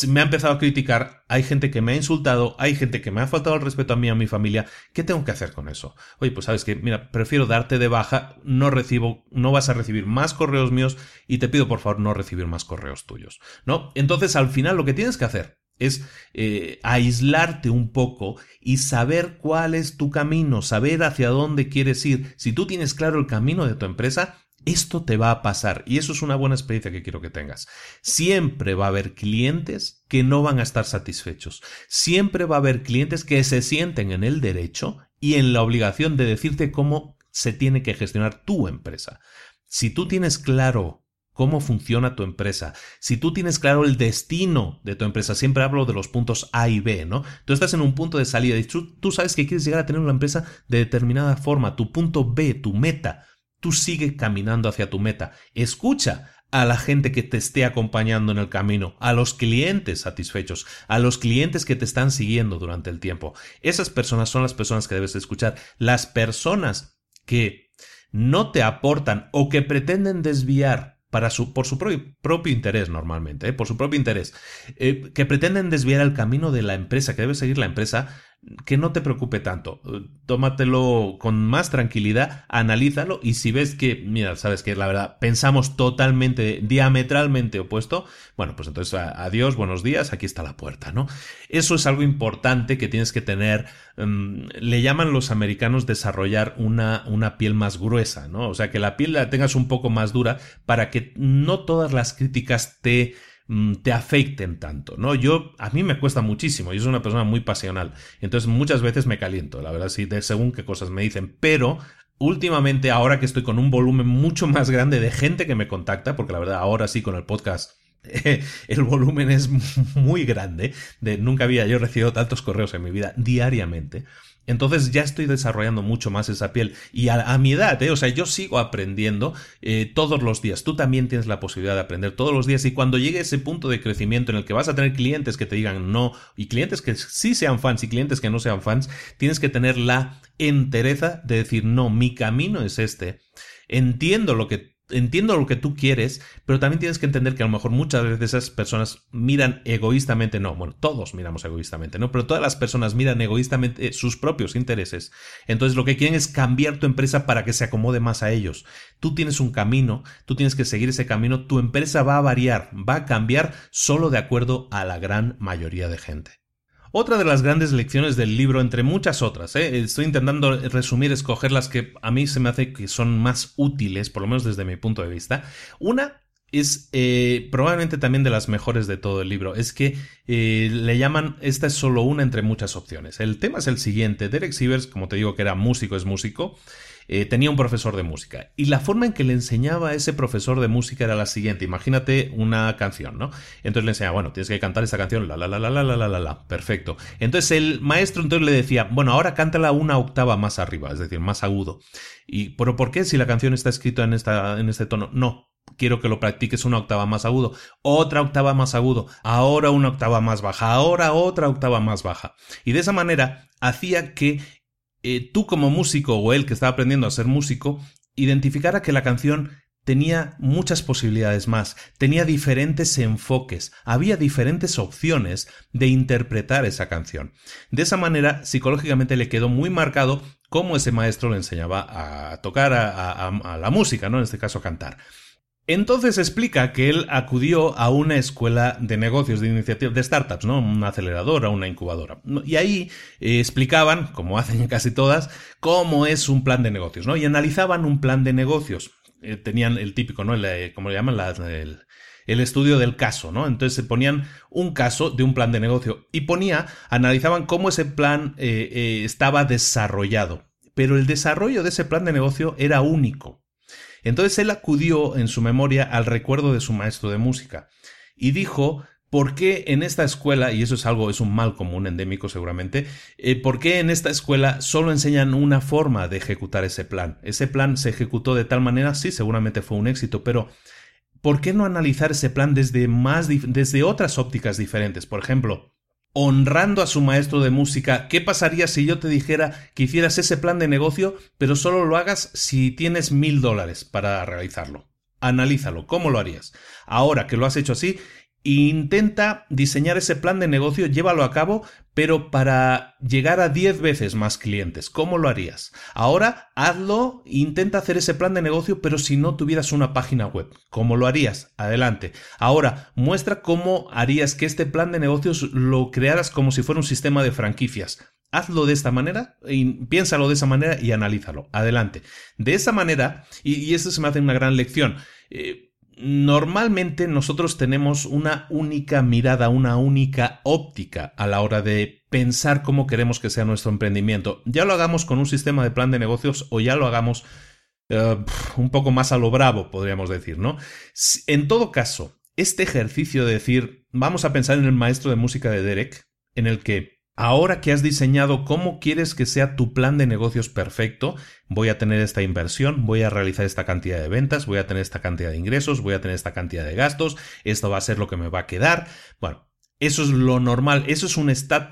[SPEAKER 2] me ha empezado a criticar, hay gente que me ha insultado, hay gente que me ha faltado el respeto a mí a mi familia, ¿qué tengo que hacer con eso? Oye, pues sabes que, mira, prefiero darte de baja, no recibo, no vas a recibir más correos míos y te pido por favor no recibir más correos tuyos, ¿no? Entonces al final lo que tienes que hacer es eh, aislarte un poco y saber cuál es tu camino, saber hacia dónde quieres ir. Si tú tienes claro el camino de tu empresa, esto te va a pasar y eso es una buena experiencia que quiero que tengas. Siempre va a haber clientes que no van a estar satisfechos. Siempre va a haber clientes que se sienten en el derecho y en la obligación de decirte cómo se tiene que gestionar tu empresa. Si tú tienes claro cómo funciona tu empresa, si tú tienes claro el destino de tu empresa, siempre hablo de los puntos A y B, ¿no? Tú estás en un punto de salida y tú, sabes que quieres llegar a tener una empresa de determinada forma, tu punto B, tu meta, tú sigues caminando hacia tu meta. Escucha a la gente que te esté acompañando en el camino, a los clientes satisfechos, a los clientes que te están siguiendo durante el tiempo. Esas personas son las personas que debes escuchar. Las personas que no te aportan o que pretenden desviar su, por su propio, interés normalmente, ¿eh? por su propio interés, eh, que pretenden desviar el camino de la empresa, que debe seguir la empresa, que no te preocupe tanto. Tómatelo con más tranquilidad, analízalo y si ves que, mira, sabes que la verdad pensamos totalmente, diametralmente opuesto, bueno, pues entonces adiós, buenos días, aquí está la puerta, ¿no? Eso es algo importante que tienes que tener, em, le llaman los americanos desarrollar una, una piel más gruesa, ¿no? O sea, que la piel la tengas un poco más dura para que no todas las críticas te Mm, te afecten tanto, ¿no? Yo, a mí me cuesta muchísimo, yo soy una persona muy pasional, entonces muchas veces me caliento, la verdad, sí, de según qué cosas me dicen, pero últimamente, ahora que estoy con un volumen mucho más grande de gente que me contacta, porque la verdad, ahora sí con el podcast [laughs] el volumen es muy grande, de, nunca había yo recibido tantos correos en mi vida diariamente. Entonces ya estoy desarrollando mucho más esa piel. Y a, mi edad, ¿eh? o sea, yo sigo aprendiendo eh, todos los días. Tú también tienes la posibilidad de aprender todos los días. Y cuando llegue ese punto de crecimiento en el que vas a tener clientes que te digan no, y clientes que sí sean fans y clientes que no sean fans, tienes que tener la entereza de decir, no, mi camino es este. Entiendo lo que entiendo lo que tú quieres, pero también tienes que entender que a lo mejor muchas veces esas personas miran egoístamente, no, bueno, todos miramos egoístamente, ¿no? Pero todas las personas miran egoístamente sus propios intereses. Entonces lo que quieren es cambiar tu empresa para que se acomode más a ellos. Tú tienes un camino, tú tienes que seguir ese camino, tu empresa va a variar, va a cambiar solo de acuerdo a la gran mayoría de gente. Otra de las grandes lecciones del libro, entre muchas otras, ¿eh? estoy intentando resumir, escoger las que a mí se me hace que son más útiles, por lo menos desde mi punto de vista. Una es eh, probablemente también de las mejores de todo el libro. Es que eh, le llaman, esta es solo una entre muchas opciones. El tema es el siguiente. Derek Sivers, como te digo que era músico, es músico. Eh, tenía un profesor de música y la forma en que le enseñaba a ese profesor de música era la siguiente. Imagínate una canción, ¿no? Entonces le enseñaba, bueno, tienes que cantar esta canción, la la la la la la la la la, perfecto. Entonces el maestro entonces le decía, bueno, ahora cántala una octava más arriba, es decir, más agudo. Y, pero ¿por qué si la canción está escrita en esta en este tono? No, quiero que lo practiques una octava más agudo, otra octava más agudo, ahora una octava más baja, ahora otra octava más baja. Y de esa manera hacía que eh, tú como músico o él que estaba aprendiendo a ser músico, identificara que la canción tenía muchas posibilidades más, tenía diferentes enfoques, había diferentes opciones de interpretar esa canción. De esa manera, psicológicamente le quedó muy marcado cómo ese maestro le enseñaba a tocar a, a la música, ¿no? En este caso, cantar. Entonces explica que él acudió a una escuela de negocios, de iniciativas, de startups, ¿no? Una aceleradora, una incubadora. Y ahí eh, explicaban, como [laughs] hacen casi todas, cómo es un plan de negocios, ¿no? Y analizaban un plan de negocios. Eh, tenían el típico, ¿no? El, como le llaman? el, estudio del caso, ¿no? Entonces se ponían un caso de un plan de negocio y ponía, analizaban cómo ese plan eh, estaba desarrollado. Pero el desarrollo de ese plan de negocio era único. Entonces él acudió en su memoria al recuerdo de su maestro de música y dijo ¿Por qué en esta escuela, y eso es algo, es un mal común endémico seguramente, eh, por qué en esta escuela solo enseñan una forma de ejecutar ese plan? Ese plan se ejecutó de tal manera, sí, seguramente fue un éxito, pero ¿por qué no analizar ese plan desde, más, desde otras ópticas diferentes? Por ejemplo, honrando a su maestro de música, ¿qué pasaría si yo te dijera que hicieras ese plan de negocio, pero solo lo hagas si tienes mil dólares para realizarlo? Analízalo, ¿cómo lo harías? Ahora que lo has hecho así, intenta diseñar ese plan de negocio, llévalo a cabo, pero para llegar a 10 veces más clientes. ¿Cómo lo harías? Ahora hazlo, intenta hacer ese plan de negocio, pero si no tuvieras una página web. ¿Cómo lo harías? Adelante. Ahora, muestra cómo harías que este plan de negocios lo crearas como si fuera un sistema de franquicias. Hazlo de esta manera, y piénsalo de esa manera y analízalo. Adelante. De esa manera, y, y esto se me hace una gran lección, eh, Normalmente nosotros tenemos una única mirada, una única óptica a la hora de pensar cómo queremos que sea nuestro emprendimiento. Ya lo hagamos con un sistema de plan de negocios o ya lo hagamos eh, un poco más a lo bravo, podríamos decir, ¿no? En todo caso, este ejercicio de decir, vamos a pensar en el maestro de música de Derek, en el que Ahora que has diseñado cómo quieres que sea tu plan de negocios perfecto, voy a tener esta inversión, voy a realizar esta cantidad de ventas, voy a tener esta cantidad de ingresos, voy a tener esta cantidad de gastos, esto va a ser lo que me va a quedar. Bueno, eso es lo normal, eso es un,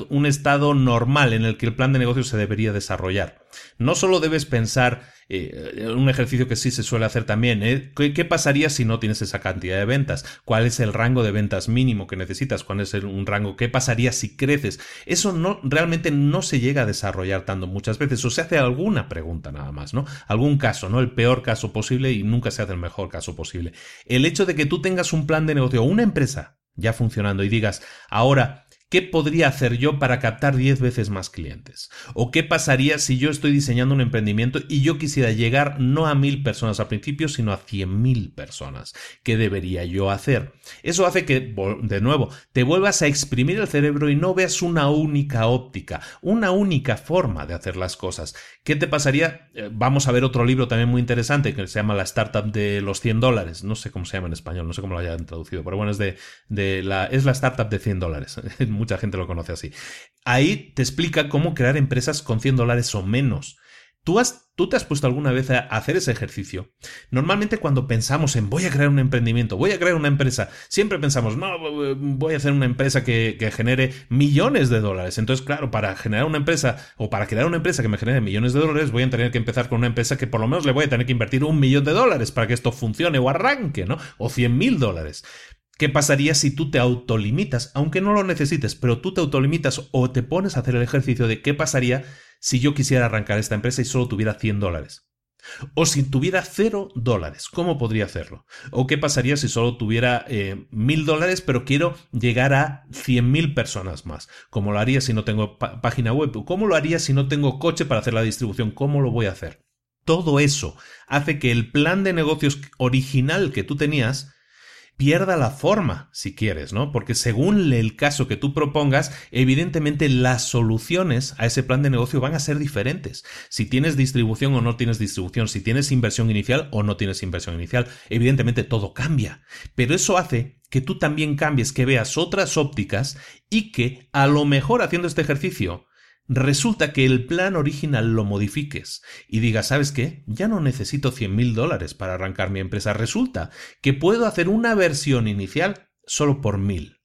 [SPEAKER 2] un, estado normal en el que el plan de negocio se debería desarrollar. No solo debes pensar, eh, un ejercicio que sí se suele hacer también, ¿eh? ¿Qué, pasaría si no tienes esa cantidad de ventas? ¿Cuál es el rango de ventas mínimo que necesitas? ¿Cuál es el, un rango? ¿Qué pasaría si creces? Eso no, realmente no se llega a desarrollar tanto muchas veces, o se hace alguna pregunta nada más, ¿no? Algún caso, ¿no? El peor caso posible y nunca se hace el mejor caso posible. El hecho de que tú tengas un plan de negocio o una empresa ya funcionando y digas, ahora, ¿Qué podría hacer yo para captar 10 veces más clientes? ¿O qué pasaría si yo estoy diseñando un emprendimiento y yo quisiera llegar no a mil personas al principio, sino a mil personas? ¿Qué debería yo hacer? Eso hace que, de nuevo, te vuelvas a exprimir el cerebro y no veas una única óptica, una única forma de hacer las cosas. ¿Qué te pasaría? Eh, vamos a ver otro libro también muy interesante que se llama La Startup de los 100 dólares. No sé cómo se llama en español, no sé cómo lo hayan traducido, pero bueno, es de, de la, es la Startup de 100 dólares. [laughs] mucha gente lo conoce así. Ahí te explica cómo crear empresas con 100 dólares o menos. ¿Tú, has, ¿Tú te has puesto alguna vez a hacer ese ejercicio? Normalmente cuando pensamos en voy a crear un emprendimiento, voy a crear una empresa, siempre pensamos, no, voy a hacer una empresa que, que, genere millones de dólares. Entonces, claro, para generar una empresa o para crear una empresa que me genere millones de dólares, voy a tener que empezar con una empresa que por lo menos le voy a tener que invertir un millón de dólares para que esto funcione o arranque, ¿no? O 100 mil dólares. ¿Qué pasaría si tú te autolimitas, aunque no lo necesites, pero tú te autolimitas o te pones a hacer el ejercicio de qué pasaría si yo quisiera arrancar esta empresa y solo tuviera 100 dólares? O si tuviera 0 dólares, ¿cómo podría hacerlo? ¿O qué pasaría si solo tuviera eh, mil dólares, pero quiero llegar a 100.000 personas más? ¿Cómo lo haría si no tengo página web? ¿Cómo lo haría si no tengo coche para hacer la distribución? ¿Cómo lo voy a hacer? Todo eso hace que el plan de negocios original que tú tenías pierda la forma, si quieres, ¿no? Porque según el caso que tú propongas, evidentemente las soluciones a ese plan de negocio van a ser diferentes. Si tienes distribución o no tienes distribución, si tienes inversión inicial o no tienes inversión inicial, evidentemente todo cambia. Pero eso hace que tú también cambies, que veas otras ópticas y que a lo mejor haciendo este ejercicio resulta que el plan original lo modifiques y digas, ¿sabes qué? Ya no necesito 100 mil dólares para arrancar mi empresa. Resulta que puedo hacer una versión inicial solo por mil.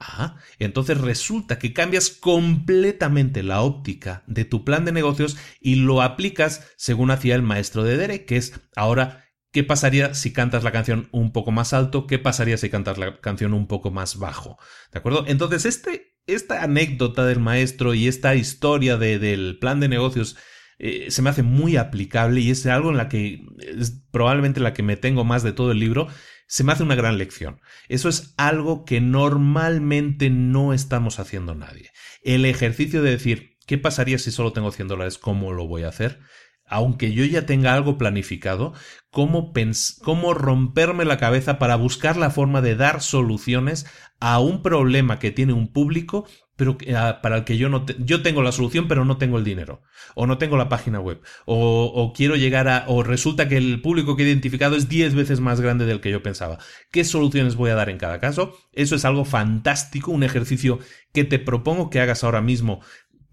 [SPEAKER 2] Ah, entonces resulta que cambias completamente la óptica de tu plan de negocios y lo aplicas según hacía el maestro de Dere, que es ahora, ¿qué pasaría si cantas la canción un poco más alto? ¿Qué pasaría si cantas la canción un poco más bajo? ¿De acuerdo? Entonces este esta anécdota del maestro y esta historia del plan de negocios eh, se me hace muy aplicable y es algo en la que es probablemente la que me tengo más de todo el libro. Se me hace una gran lección. Eso es algo que normalmente no estamos haciendo nadie. El ejercicio de decir, ¿qué pasaría si solo tengo 100 dólares? ¿Cómo lo voy a hacer? Aunque yo ya tenga algo planificado, cómo, romperme la cabeza para buscar la forma de dar soluciones a un problema que tiene un público, pero ah, para el que yo no yo tengo la solución, pero no tengo el dinero, o no tengo la página web, o, o quiero llegar a, o resulta que el público que he identificado es 10 veces más grande del que yo pensaba. ¿Qué soluciones voy a dar en cada caso? Eso es algo fantástico, un ejercicio que te propongo que hagas ahora mismo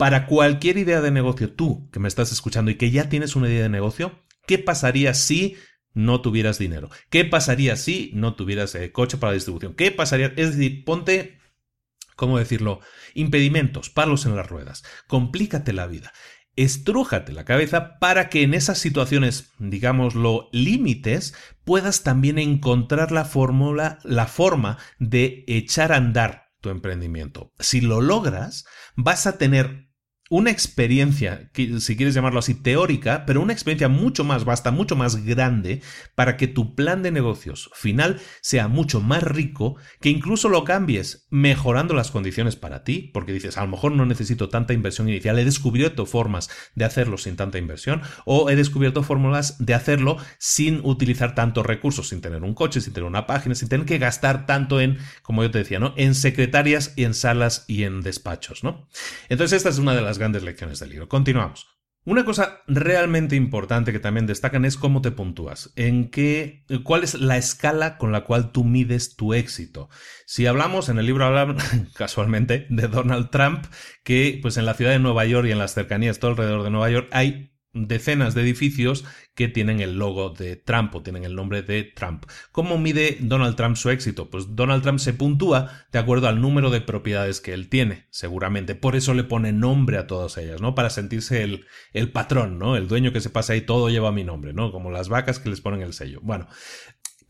[SPEAKER 2] para cualquier idea de negocio, tú que me estás escuchando y que ya tienes una idea de negocio, ¿qué pasaría si no tuvieras dinero? ¿Qué pasaría si no tuvieras eh, coche para distribución? ¿Qué pasaría? Es decir, ponte, ¿cómo decirlo? Impedimentos, palos en las ruedas. Complícate la vida. Estrújate la cabeza para que en esas situaciones, digámoslo, límites, puedas también encontrar la fórmula, la forma de echar a andar tu emprendimiento. Si lo logras, vas a tener una experiencia, si quieres llamarlo así, teórica, pero una experiencia mucho más vasta, mucho más grande, para que tu plan de negocios final sea mucho más rico, que incluso lo cambies mejorando las condiciones para ti, porque dices, a lo mejor no necesito tanta inversión inicial, he descubierto formas de hacerlo sin tanta inversión, o he descubierto fórmulas de hacerlo sin utilizar tantos recursos, sin tener un coche, sin tener una página, sin tener que gastar tanto en, como yo te decía, ¿no? En secretarias y en salas y en despachos, ¿no? Entonces esta es una de las grandes lecciones del libro. Continuamos. Una cosa realmente importante que también destacan es cómo te puntúas, en qué, cuál es la escala con la cual tú mides tu éxito. Si hablamos en el libro hablan [laughs] casualmente de Donald Trump, que pues en la ciudad de Nueva York y en las cercanías todo alrededor de Nueva York hay decenas de edificios que tienen el logo de Trump o tienen el nombre de Trump. ¿Cómo mide Donald Trump su éxito? Pues Donald Trump se puntúa de acuerdo al número de propiedades que él tiene, seguramente. Por eso le pone nombre a todas ellas, ¿no? Para sentirse el, el patrón, ¿no? El dueño que se pasa ahí, todo lleva mi nombre, ¿no? Como las vacas que les ponen el sello. Bueno,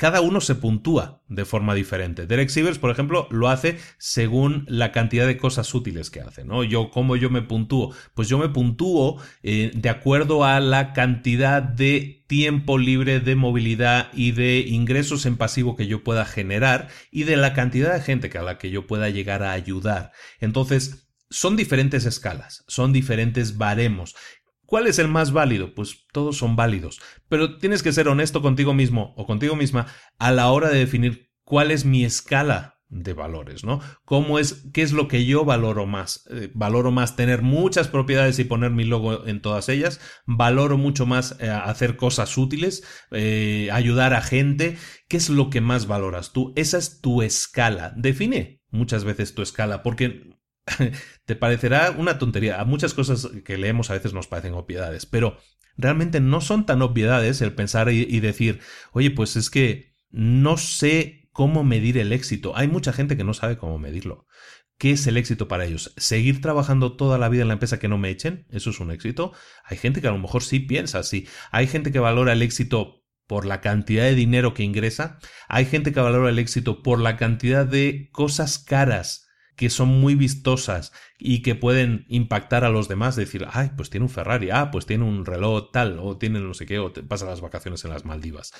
[SPEAKER 2] cada uno se puntúa de forma diferente. Derek Sivers, por ejemplo, lo hace según la cantidad de cosas útiles que hace, ¿no? Yo, ¿cómo yo me puntúo? Pues yo me puntúo eh, de acuerdo a la cantidad de tiempo libre de movilidad y de ingresos en pasivo que yo pueda generar y de la cantidad de gente a la que yo pueda llegar a ayudar. Entonces, son diferentes escalas, son diferentes baremos ¿Cuál es el más válido? Pues todos son válidos, pero tienes que ser honesto contigo mismo o contigo misma a la hora de definir cuál es mi escala de valores, ¿no? ¿Cómo es, qué es lo que yo valoro más? Eh, valoro más tener muchas propiedades y poner mi logo en todas ellas. Valoro mucho más eh, hacer cosas útiles, eh, ayudar a gente. ¿Qué es lo que más valoras tú? Esa es tu escala. Define muchas veces tu escala, porque [laughs] te parecerá una tontería. A muchas cosas que leemos a veces nos parecen obviedades, pero realmente no son tan obviedades el pensar y, decir, oye, pues es que no sé cómo medir el éxito. Hay mucha gente que no sabe cómo medirlo. ¿Qué es el éxito para ellos? ¿Seguir trabajando toda la vida en la empresa que no me echen? ¿Eso es un éxito? Hay gente que a lo mejor sí piensa así. Hay gente que valora el éxito por la cantidad de dinero que ingresa. Hay gente que valora el éxito por la cantidad de cosas caras que son muy vistosas y que pueden impactar a los demás, decir, ay, pues tiene un Ferrari, ah, pues tiene un reloj tal, o tiene no sé qué, o te pasa las vacaciones en las Maldivas.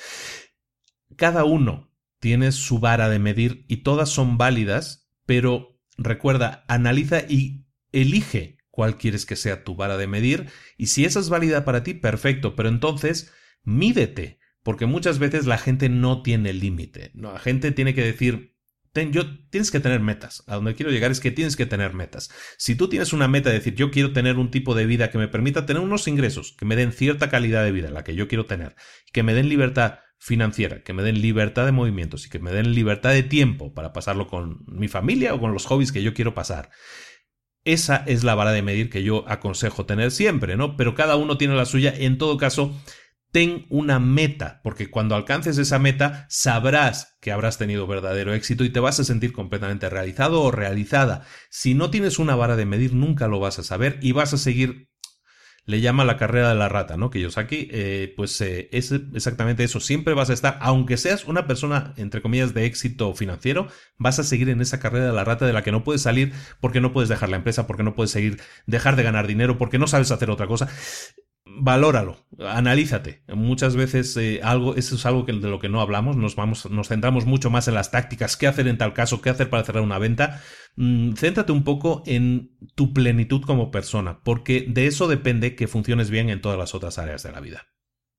[SPEAKER 2] Cada uno tiene su vara de medir y todas son válidas, pero recuerda, analiza y elige cuál quieres que sea tu vara de medir y si esa es válida para ti, perfecto, pero entonces mídete, porque muchas veces la gente no tiene límite. La gente tiene que decir, tienes que tener metas. A donde quiero llegar es que tienes que tener metas. Si tú tienes una meta de decir, yo quiero tener un tipo de vida que me permita tener unos ingresos, que me den cierta calidad de vida, la que yo quiero tener, que me den libertad financiera, que me den libertad de movimientos y que me den libertad de tiempo para pasarlo con mi familia o con los hobbies que yo quiero pasar. Esa es la vara de medir que yo aconsejo tener siempre, ¿no? Pero cada uno tiene la suya. En todo caso, ten una meta, porque cuando alcances esa meta sabrás que habrás tenido verdadero éxito y te vas a sentir completamente realizado o realizada. Si no tienes una vara de medir, nunca lo vas a saber y vas a seguir le llama la carrera de la rata, ¿no? Que yo aquí, eh, pues eh, es exactamente eso. Siempre vas a estar, aunque seas una persona, entre comillas, de éxito financiero, vas a seguir en esa carrera de la rata de la que no puedes salir porque no puedes dejar la empresa, porque no puedes seguir, dejar de ganar dinero, porque no sabes hacer otra cosa valóralo, analízate. Muchas veces eh, algo, eso es algo que, de lo que no hablamos, nos, vamos, nos centramos mucho más en las tácticas, qué hacer en tal caso, qué hacer para cerrar una venta. Mm, céntrate un poco en tu plenitud como persona, porque de eso depende que funciones bien en todas las otras áreas de la vida.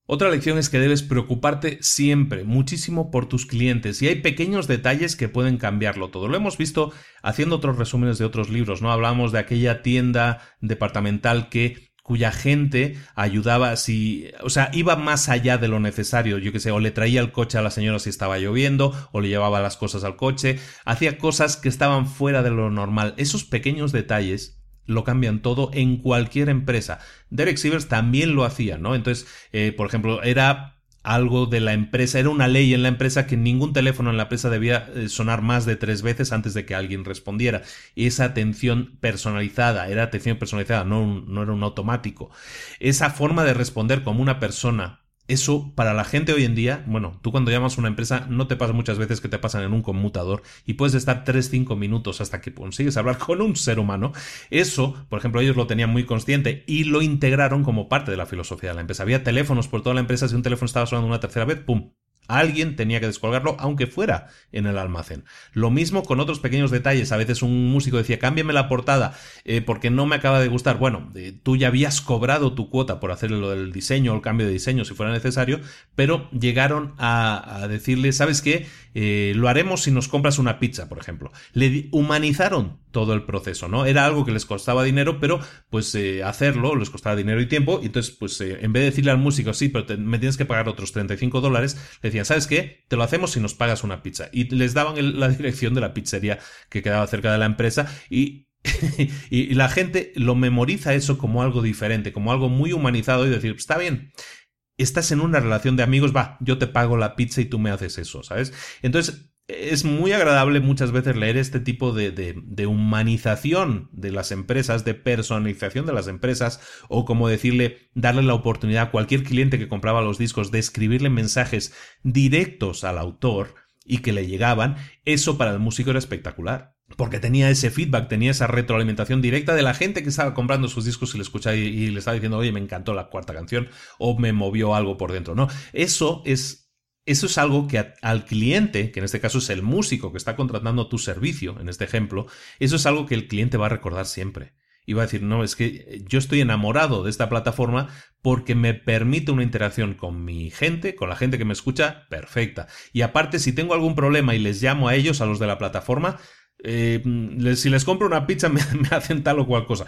[SPEAKER 2] Otra lección es que debes preocuparte siempre, muchísimo por tus clientes y hay pequeños detalles que pueden cambiarlo todo. Lo hemos visto haciendo otros resúmenes de otros libros, ¿no? Hablamos de aquella tienda departamental que cuya gente ayudaba si, o sea, iba más allá de lo necesario, yo que sé, o le traía el coche a la señora si estaba lloviendo, o le llevaba las cosas al coche, hacía cosas que estaban fuera de lo normal. Esos pequeños detalles lo cambian todo en cualquier empresa. Derek Sivers también lo hacía, ¿no? Entonces, eh, por ejemplo, era algo de la empresa, era una ley en la empresa que ningún teléfono en la empresa debía eh, sonar más de tres veces antes de que alguien respondiera. Esa atención personalizada, era atención personalizada, no, no era un automático. Esa forma de responder como una persona eso para la gente hoy en día, bueno, tú cuando llamas a una empresa no te pasa muchas veces que te pasan en un conmutador y puedes estar 3-5 minutos hasta que consigues hablar con un ser humano. Eso, por ejemplo, ellos lo tenían muy consciente y lo integraron como parte de la filosofía de la empresa. Había teléfonos por toda la empresa, si un teléfono estaba sonando una tercera vez, ¡pum! Alguien tenía que descolgarlo, aunque fuera en el almacén. Lo mismo con otros pequeños detalles. A veces un músico decía, cámbiame la portada eh, porque no me acaba de gustar. Bueno, eh, tú ya habías cobrado tu cuota por hacer lo del diseño o el cambio de diseño si fuera necesario, pero llegaron a, decirle, ¿sabes qué? Eh, lo haremos si nos compras una pizza, por ejemplo. Le humanizaron todo el proceso, ¿no? Era algo que les costaba dinero, pero pues eh, hacerlo les costaba dinero y tiempo. Y entonces, pues eh, en vez de decirle al músico, sí, pero me tienes que pagar otros 35 dólares, le decían, ¿sabes qué? Te lo hacemos si nos pagas una pizza. Y les daban la [laughs] dirección de la pizzería que quedaba cerca de la empresa [laughs] y y, la gente lo memoriza eso como algo diferente, como algo muy humanizado y decir, está bien, estás en una relación de amigos, va, yo te pago la pizza y tú me haces eso, ¿sabes? Entonces, es muy agradable muchas veces leer este tipo de, de, humanización de las empresas, de personalización de las empresas, o como decirle, darle la oportunidad a cualquier cliente que compraba los discos de escribirle mensajes directos al autor y que le llegaban, eso para el músico era espectacular porque tenía ese feedback, tenía esa retroalimentación directa de la gente que estaba comprando sus discos y le escuchaba y, le estaba diciendo, oye, me encantó la cuarta canción o me movió algo por dentro. No, eso es, eso es algo que al cliente, que en este caso es el músico que está contratando tu servicio, en este ejemplo, eso es algo que el cliente va a recordar siempre. Y va a decir, no, es que yo estoy enamorado de esta plataforma porque me permite una interacción con mi gente, con la gente que me escucha, perfecta. Y aparte, si tengo algún problema y les llamo a ellos, a los de la plataforma, eh, si les compro una pizza [laughs] me, hacen tal o cual cosa.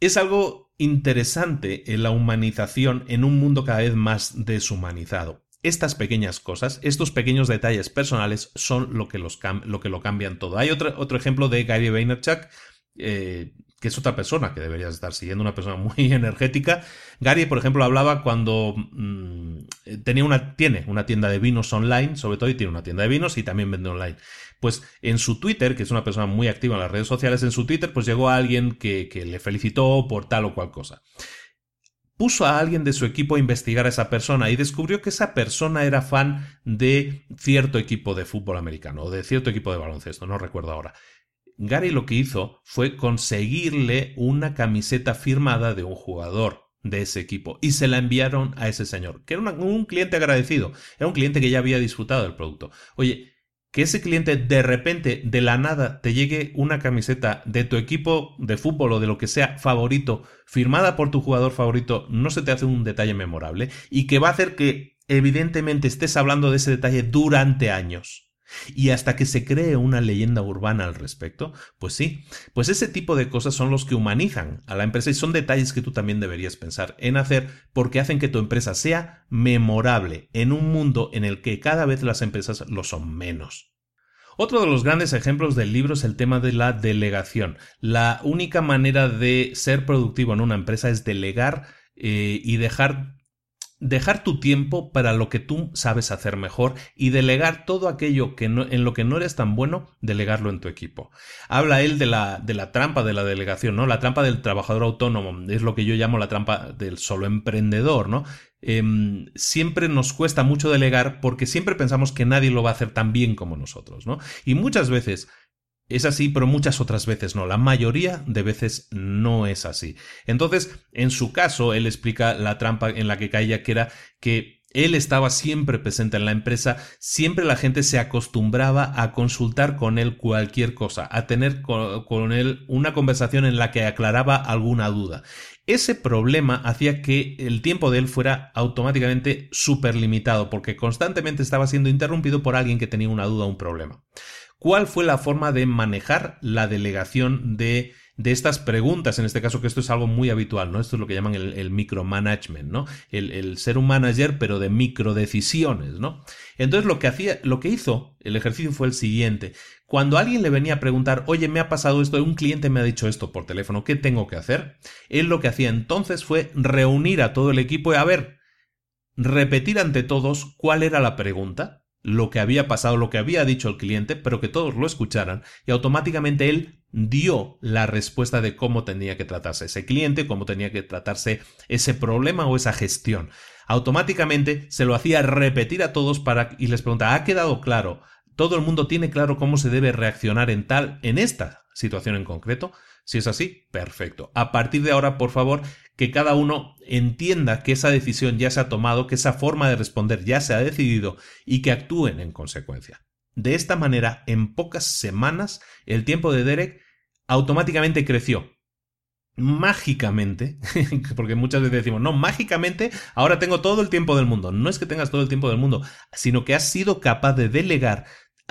[SPEAKER 2] Es algo interesante en la humanización en un mundo cada vez más deshumanizado. Estas pequeñas cosas, estos pequeños detalles personales son lo que, los lo, que lo cambian todo. Hay otro, otro ejemplo de Gary Vaynerchuk, eh, que es otra persona que deberías estar siguiendo, una persona [laughs] muy energética. Gary, por ejemplo, hablaba cuando mm, tenía una, tiene una tienda de vinos online, sobre todo, y tiene una tienda de vinos y también vende online. Pues en su Twitter, que es una persona muy activa en las redes sociales, en su Twitter, pues llegó alguien que, que le felicitó por tal o cual cosa puso a alguien de su equipo a investigar a esa persona y descubrió que esa persona era fan de cierto equipo de fútbol americano o de cierto equipo de baloncesto, no recuerdo ahora. Gary lo que hizo fue conseguirle una camiseta firmada de un jugador de ese equipo y se la enviaron a ese señor, que era un cliente agradecido, era un cliente que ya había disfrutado del producto. Oye, que ese cliente de repente, de la nada, te llegue una camiseta de tu equipo de fútbol o de lo que sea favorito, firmada por tu jugador favorito, no se te hace un detalle memorable y que va a hacer que evidentemente estés hablando de ese detalle durante años. Y hasta que se cree una leyenda urbana al respecto, pues sí, pues ese tipo de cosas son los que humanizan a la empresa y son detalles que tú también deberías pensar en hacer porque hacen que tu empresa sea memorable en un mundo en el que cada vez las empresas lo son menos. Otro de los grandes ejemplos del libro es el tema de la delegación. La única manera de ser productivo en una empresa es delegar eh, y dejar dejar tu tiempo para lo que tú sabes hacer mejor y delegar todo aquello que en lo que no eres tan bueno, delegarlo en tu equipo. Habla él de la, de la trampa de la delegación, ¿no? La trampa del trabajador autónomo, es lo que yo llamo la trampa del solo emprendedor, ¿no? Em, siempre nos cuesta mucho delegar porque siempre pensamos que nadie lo va a hacer tan bien como nosotros, ¿no? Y muchas veces es así, pero muchas otras veces no. La mayoría de veces no es así. Entonces, en su caso, él explica la trampa en la que caía, que era que él estaba siempre presente en la empresa, siempre la gente se acostumbraba a consultar con él cualquier cosa, a tener con, él una conversación en la que aclaraba alguna duda. Ese problema hacía que el tiempo de él fuera automáticamente súper limitado, porque constantemente estaba siendo interrumpido por alguien que tenía una duda o un problema cuál fue la forma de manejar la delegación de, de, estas preguntas, en este caso que esto es algo muy habitual, ¿no? Esto es lo que llaman el, micromanagement, ¿no? El, ser un manager pero de microdecisiones, ¿no? Entonces lo que hacía, lo que hizo el ejercicio fue el siguiente. Cuando alguien le venía a preguntar, oye, me ha pasado esto, un cliente me ha dicho esto por teléfono, ¿qué tengo que hacer? Él lo que hacía entonces fue reunir a todo el equipo y a ver, repetir ante todos cuál era la pregunta, lo que había pasado, lo que había dicho el cliente, pero que todos lo escucharan y automáticamente él dio la respuesta de cómo tenía que tratarse ese cliente, cómo tenía que tratarse ese problema o esa gestión. Automáticamente se lo hacía repetir a todos para y les preguntaba, ¿ha quedado claro? ¿Todo el mundo tiene claro cómo se debe reaccionar en tal en esta situación en concreto? Si es así, perfecto. A partir de ahora, por favor, que cada uno entienda que esa decisión ya se ha tomado, que esa forma de responder ya se ha decidido y que actúen en consecuencia. De esta manera, en pocas semanas, el tiempo de Derek automáticamente creció. Mágicamente, [laughs] porque muchas veces decimos, no, mágicamente ahora tengo todo el tiempo del mundo. No es que tengas todo el tiempo del mundo, sino que has sido capaz de delegar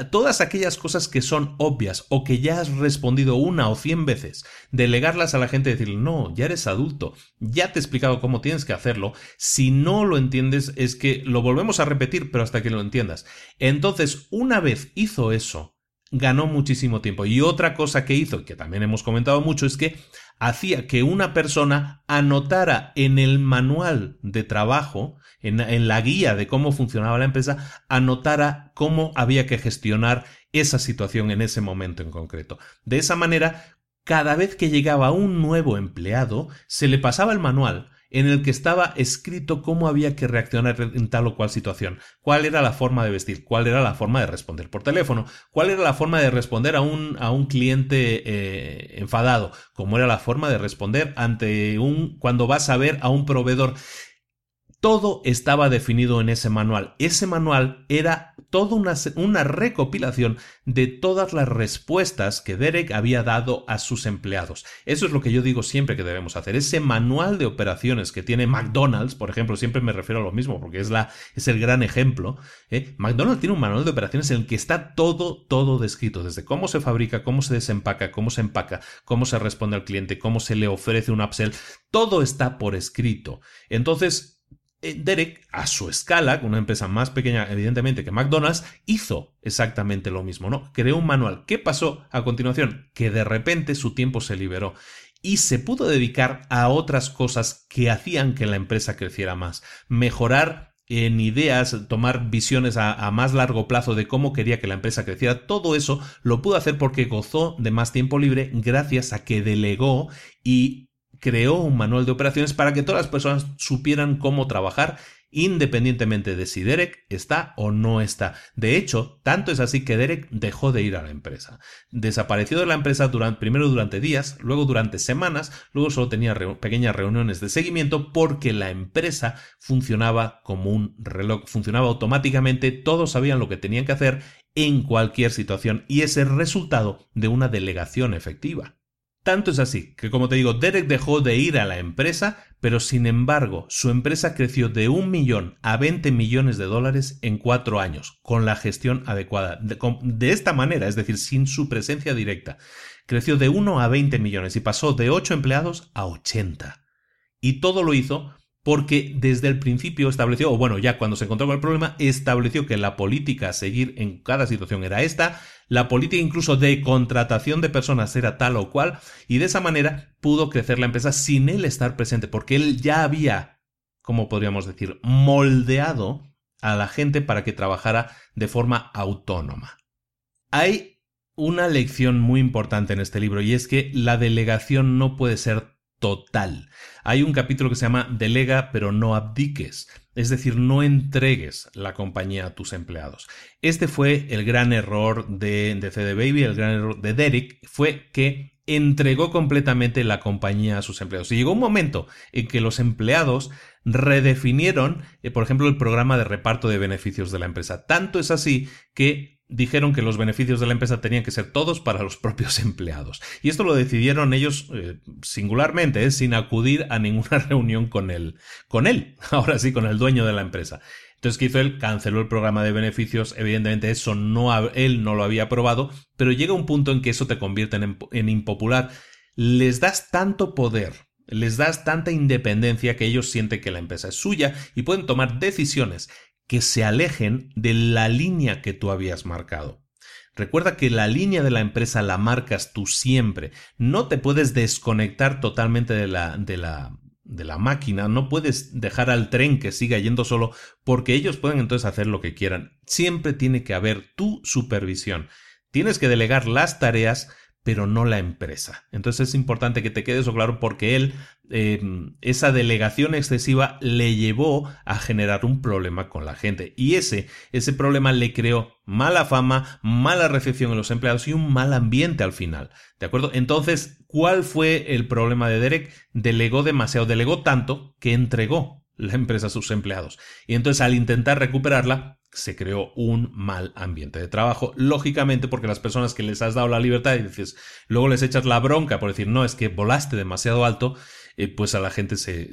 [SPEAKER 2] todas aquellas cosas que son obvias o que ya has respondido una o cien veces, delegarlas a la gente y decirle, no, ya eres adulto, ya te he explicado cómo tienes que hacerlo, si no lo entiendes es que lo volvemos a repetir, pero hasta que lo entiendas. Entonces, una vez hizo eso, ganó muchísimo tiempo. Y otra cosa que hizo, que también hemos comentado mucho, es que hacía que una persona anotara en el manual de trabajo, en, la guía de cómo funcionaba la empresa, anotara cómo había que gestionar esa situación en ese momento en concreto. De esa manera, cada vez que llegaba un nuevo empleado, se le pasaba el manual en el que estaba escrito cómo había que reaccionar en tal o cual situación, cuál era la forma de vestir, cuál era la forma de responder por teléfono, cuál era la forma de responder a un, a un cliente eh, enfadado, cómo era la forma de responder ante un cuando vas a ver a un proveedor. Todo estaba definido en ese manual. Ese manual era toda una, recopilación de todas las respuestas que Derek había dado a sus empleados. Eso es lo que yo digo siempre que debemos hacer. Ese manual de operaciones que tiene McDonald's, por ejemplo, siempre me refiero a lo mismo porque es, la, es el gran ejemplo. ¿eh? McDonald's tiene un manual de operaciones en el que está todo, todo descrito, desde cómo se fabrica, cómo se desempaca, cómo se empaca, cómo se responde al cliente, cómo se le ofrece un upsell. Todo está por escrito. Entonces, Derek, a su escala, con una empresa más pequeña evidentemente que McDonald's, hizo exactamente lo mismo, ¿no? Creó un manual. ¿Qué pasó a continuación? Que de repente su tiempo se liberó y se pudo dedicar a otras cosas que hacían que la empresa creciera más. Mejorar en ideas, tomar visiones a, a, más largo plazo de cómo quería que la empresa creciera, todo eso lo pudo hacer porque gozó de más tiempo libre gracias a que delegó y creó un manual de operaciones para que todas las personas supieran cómo trabajar independientemente de si Derek está o no está. De hecho, tanto es así que Derek dejó de ir a la empresa. Desapareció de la empresa primero durante días, luego durante semanas, luego solo tenía pequeñas reuniones de seguimiento porque la empresa funcionaba como un reloj, funcionaba automáticamente, todos sabían lo que tenían que hacer en cualquier situación y es el resultado de una delegación efectiva. Tanto es así que, como te digo, Derek dejó de ir a la empresa, pero sin embargo, su empresa creció de un millón a 20 millones de dólares en cuatro años, con la gestión adecuada. De, esta manera, es decir, sin su presencia directa. Creció de 1 a 20 millones y pasó de 8 empleados a 80. Y todo lo hizo porque desde el principio estableció, o bueno, ya cuando se encontró con el problema, estableció que la política a seguir en cada situación era esta, la política incluso de contratación de personas era tal o cual, y de esa manera pudo crecer la empresa sin él estar presente, porque él ya había, como podríamos decir, moldeado a la gente para que trabajara de forma autónoma. Hay una lección muy importante en este libro y es que la delegación no puede ser total. Hay un capítulo que se llama Delega pero no abdiques, es decir, no entregues la compañía a tus empleados. Este fue el gran error de, de CD Baby, el gran error de Derek, fue que entregó completamente la compañía a sus empleados. Y llegó un momento en que los empleados redefinieron, eh, por ejemplo, el programa de reparto de beneficios de la empresa. Tanto es así que dijeron que los beneficios de la empresa tenían que ser todos para los propios [laughs] empleados. Y esto lo decidieron ellos eh, singularmente, ¿eh? sin acudir a ninguna [laughs] reunión con él, con él, [laughs] ahora sí, con el dueño de la empresa. Entonces, ¿qué hizo él? Canceló el programa de beneficios. Evidentemente, eso no, él no lo había aprobado, pero llega un punto en que eso te convierte en, en impopular. Les das tanto poder, les das tanta independencia que ellos sienten que la empresa es suya y pueden tomar decisiones que se alejen de la línea que tú habías marcado. Recuerda que la línea de la empresa la marcas tú siempre. No te puedes desconectar totalmente de la, de la, de la máquina, no puedes dejar al tren que siga yendo solo porque ellos pueden entonces hacer lo que quieran. Siempre tiene que haber tu supervisión. Tienes que delegar las tareas pero no la empresa. Entonces es importante que te quede eso claro porque él, em, esa delegación excesiva le llevó a generar un problema con la gente y ese, ese problema le creó mala fama, mala recepción en los empleados y un mal ambiente al final. ¿De acuerdo? Entonces, ¿cuál fue el problema de Derek? Delegó demasiado, delegó tanto que entregó la empresa a sus empleados. Y entonces al intentar recuperarla, se creó un mal ambiente de trabajo, lógicamente porque las personas que les has dado la libertad y dices, luego les echas la bronca por decir, no, es que volaste demasiado alto, eh, pues a la gente se,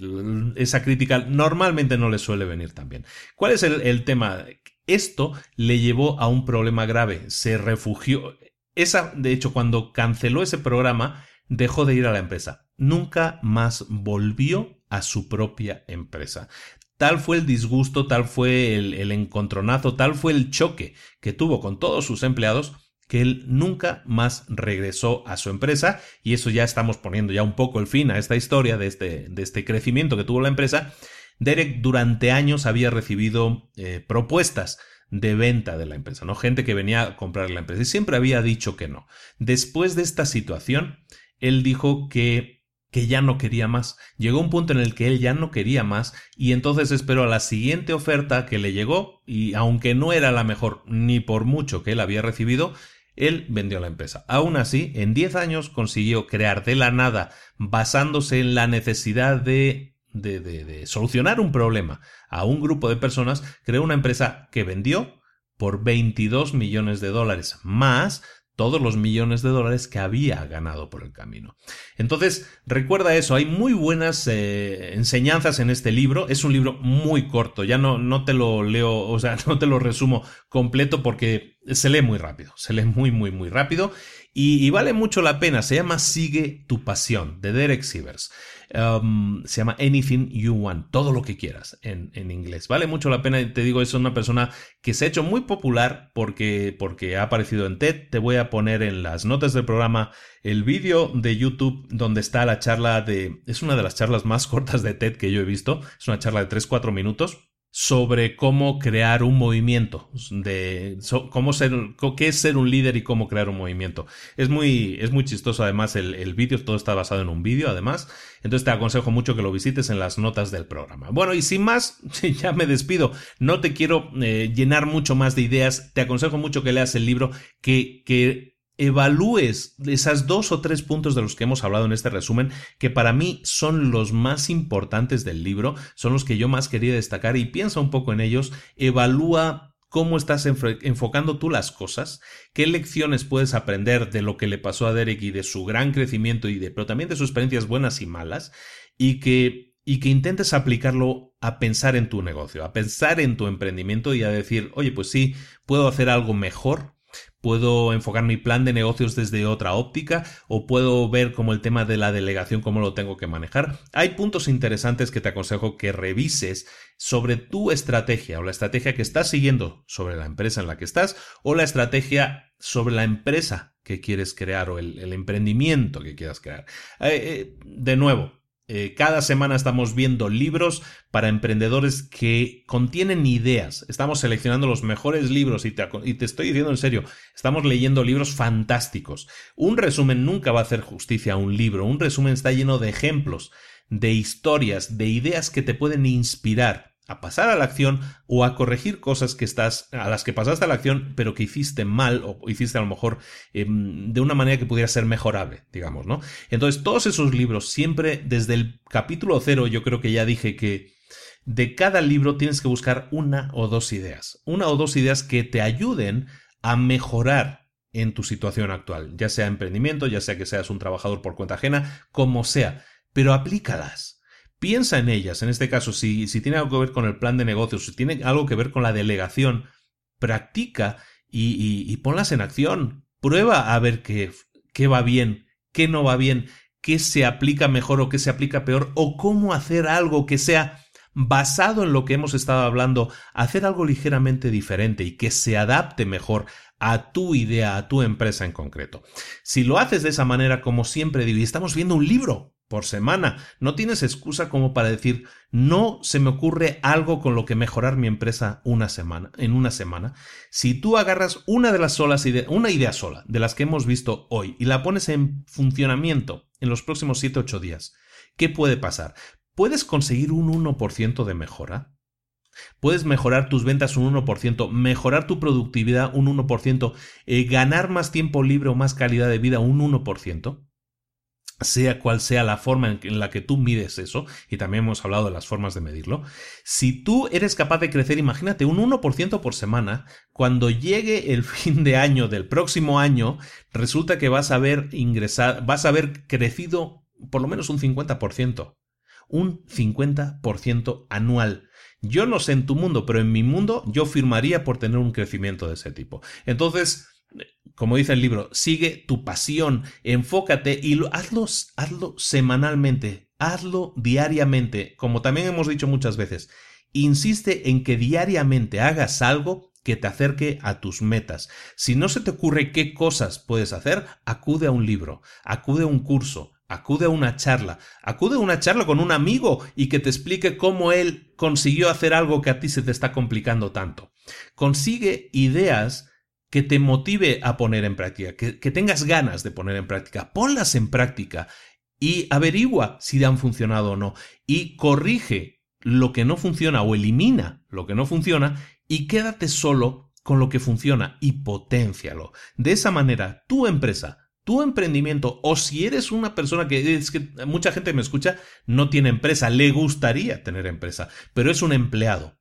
[SPEAKER 2] esa crítica normalmente no les suele venir tan bien. ¿Cuál es el, el tema? Esto le llevó a un problema grave. Se refugió. Esa, de hecho, cuando canceló ese programa, dejó de ir a la empresa. Nunca más volvió a su propia empresa. Tal fue el disgusto, tal fue el, encontronazo, tal fue el choque que tuvo con todos sus empleados que él nunca más regresó a su empresa y eso ya estamos poniendo ya un poco el fin a esta historia de este, este crecimiento que tuvo la empresa. Derek durante años había recibido eh, propuestas de venta de la empresa, ¿no? Gente que venía a comprar la empresa y siempre había dicho que no. Después de esta situación, él dijo que que ya no quería más. Llegó un punto en el que él ya no quería más y entonces esperó a la siguiente oferta que le llegó y aunque no era la mejor ni por mucho que él había recibido, él vendió la empresa. Aún así, en 10 años consiguió crear de la nada, basándose en la necesidad de, de, de, de solucionar un problema a un grupo de personas, creó una empresa que vendió por 22 millones de dólares, más todos los millones de dólares que había ganado por el camino. Entonces, recuerda eso, hay muy buenas eh, enseñanzas en este libro, es un libro muy corto, ya no, no te lo leo, o sea, [laughs] no te lo resumo completo porque se lee muy rápido, se lee muy, muy, muy rápido y, vale mucho la pena, se llama Sigue tu pasión, de Derek Sivers. Um, se llama Anything You Want, todo lo que quieras en, en, inglés. Vale mucho la pena, te digo, es una persona que se ha hecho muy popular porque, porque ha aparecido en TED. Te voy a poner en las notas del programa el vídeo de YouTube donde está la charla de... Es una de las charlas más [laughs] cortas de TED que yo he visto. Es una charla de 3-4 minutos sobre cómo crear un movimiento, de cómo ser, qué es ser un líder y cómo crear un movimiento. Es muy, es muy chistoso además el, el vídeo, todo está basado en un vídeo además, entonces te aconsejo mucho que lo visites en las notas del programa. Bueno, y sin más, [laughs] ya me despido, no te quiero eh, llenar mucho más de ideas, te aconsejo mucho que leas el libro, que, que evalúes esas dos o tres puntos de los que hemos hablado en este resumen, que para mí son los más importantes del libro, son los que yo más quería destacar y piensa un poco en ellos, evalúa cómo estás enfocando tú las cosas, qué lecciones puedes aprender de lo que le pasó a Derek y de su gran crecimiento y de, pero también de sus experiencias buenas y malas, y que, y que intentes aplicarlo a pensar en tu negocio, a pensar en tu emprendimiento y a decir, oye, pues sí, puedo hacer algo mejor puedo enfocar mi plan de negocios desde otra óptica o puedo ver como el tema de la delegación, cómo lo tengo que manejar. Hay puntos interesantes que te aconsejo que revises sobre tu estrategia o la estrategia que estás siguiendo sobre la empresa en la que estás o la estrategia sobre la empresa que quieres crear o el, emprendimiento que quieras crear. Eh, eh, de nuevo, eh, cada semana estamos viendo libros para emprendedores que contienen ideas. Estamos seleccionando los mejores libros y te, y te, estoy diciendo en serio, estamos leyendo libros fantásticos. Un resumen nunca va a hacer justicia a un libro. Un resumen está lleno de ejemplos, de historias, de ideas que te pueden inspirar a pasar a la acción o a corregir cosas que estás a las que pasaste a la acción pero que hiciste mal o hiciste a lo mejor eh, de una manera que pudiera ser mejorable digamos no entonces todos esos libros siempre desde el capítulo cero yo creo que ya dije que de cada libro tienes que buscar una o dos ideas una o dos ideas que te ayuden a mejorar en tu situación actual ya sea emprendimiento ya sea que seas un trabajador por cuenta ajena como sea pero aplícalas Piensa en ellas, en este caso, si, tiene algo que ver con el plan de negocios, si tiene algo que ver con la delegación, practica y ponlas en acción. Prueba a ver qué, qué va bien, qué no va bien, qué se aplica mejor o qué se aplica peor, o cómo hacer algo que sea basado en lo que hemos estado hablando, hacer algo ligeramente diferente y que se adapte mejor a tu idea, a tu empresa en concreto. Si lo haces de esa manera, como siempre digo, y estamos viendo un libro, por semana. No tienes excusa como para decir, no se me ocurre algo con lo que mejorar mi empresa una semana, en una semana. Si tú agarras una de las solas ideas, una idea sola de las que hemos visto hoy y la pones en funcionamiento en los próximos 7 8 días, ¿qué puede pasar? ¿Puedes conseguir un 1% de mejora? Puedes mejorar tus ventas un 1%, mejorar tu productividad un 1%, eh, ganar más tiempo libre o más calidad de vida un 1% sea cual sea la forma en la que tú mides eso, y también hemos hablado de las formas de medirlo, si tú eres capaz de crecer, imagínate, un 1% por semana, cuando llegue el [laughs] fin de año del próximo año, resulta que vas a haber ingresado, vas a haber crecido por lo menos un 50%, un 50% anual. Yo no sé en tu mundo, pero en mi mundo yo firmaría por tener un crecimiento de ese tipo. Entonces, como dice el libro, sigue tu pasión, enfócate y hazlo, hazlo semanalmente, hazlo diariamente, como también hemos dicho muchas veces. Insiste en que diariamente hagas algo que te acerque a tus metas. Si no se te ocurre qué cosas puedes hacer, acude a un libro, acude a un curso, acude a una charla, acude a una charla con un amigo y que te explique cómo él consiguió hacer algo que a ti se te está complicando tanto. Consigue ideas que te motive a poner en práctica, que, tengas ganas de poner en práctica, ponlas en práctica y averigua si han funcionado o no y corrige lo que no funciona o elimina lo que no funciona y quédate solo con lo que funciona y potencialo. De esa manera, tu empresa, tu emprendimiento o si eres una persona que es que mucha gente me escucha, no tiene empresa, le gustaría tener empresa, pero es un empleado.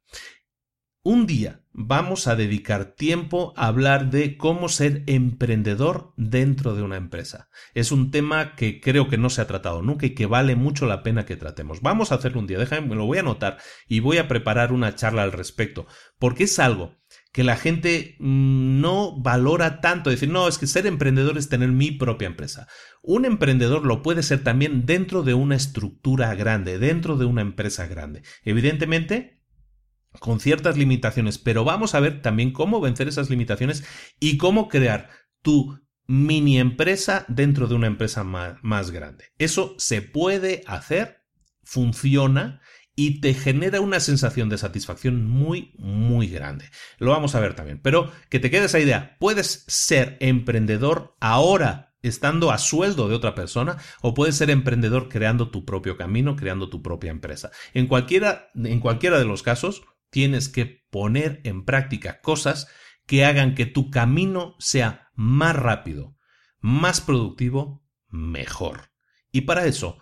[SPEAKER 2] Un día vamos a dedicar tiempo a hablar de cómo ser emprendedor dentro de una empresa. Es un tema que creo que no se ha tratado nunca y que vale mucho la pena que tratemos. Vamos a hacerlo un día, déjame, me lo voy a anotar y voy a preparar una charla al respecto, porque es algo que la gente mm, no valora tanto. Decir, no, es que ser emprendedor es tener mi propia empresa. Un emprendedor lo puede ser también dentro de una estructura grande, dentro de una empresa grande. Evidentemente, con ciertas limitaciones, pero vamos a ver también cómo vencer esas limitaciones y cómo crear tu mini empresa dentro de una empresa más, grande. Eso se puede hacer, funciona y te genera una sensación de satisfacción muy, muy grande. Lo vamos a ver también. Pero que te quede esa idea, puedes ser emprendedor ahora estando a sueldo de otra persona o puedes ser emprendedor creando tu propio camino, creando tu propia empresa. En cualquiera, en cualquiera de los casos, tienes que poner en práctica cosas que hagan que tu camino sea más rápido, más productivo, mejor. Y para eso,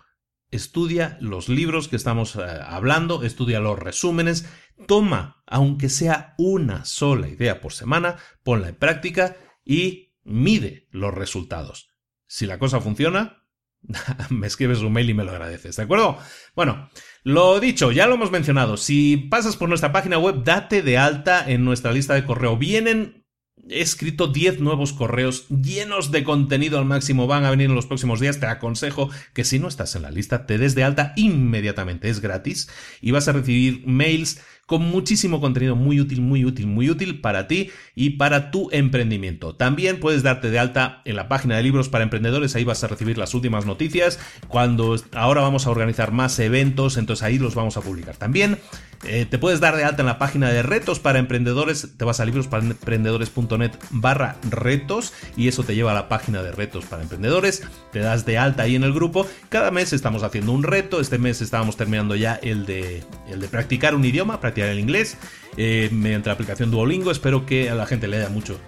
[SPEAKER 2] estudia los libros que estamos eh, hablando, estudia los resúmenes, toma, aunque sea una sola idea por semana, ponla en práctica y mide los resultados. Si la cosa funciona, [laughs] me escribes un mail y me lo agradeces, ¿de acuerdo? Bueno, lo dicho, ya lo hemos mencionado, si pasas por nuestra página web, date de alta en nuestra lista de correo. Vienen He escrito 10 nuevos correos llenos de contenido al máximo. Van a venir en los próximos días. Te aconsejo que si no estás en la lista, te des de alta inmediatamente. Es gratis y vas a recibir mails con muchísimo contenido muy útil, muy útil, muy útil para ti y para tu emprendimiento. También puedes darte de alta en la página de libros para emprendedores, ahí vas a recibir las últimas noticias. Cuando ahora vamos a organizar más eventos, entonces ahí los vamos a publicar. También eh, te puedes dar de alta en la página de retos para emprendedores, te vas a librosparaemprendedores.net barra retos y eso te lleva a la página de retos para emprendedores, te das de alta ahí en el grupo. Cada mes estamos haciendo un reto, este mes estábamos terminando ya el de, el de practicar un idioma, el inglés eh, mediante la aplicación Duolingo. Espero que a la gente le haya mucho,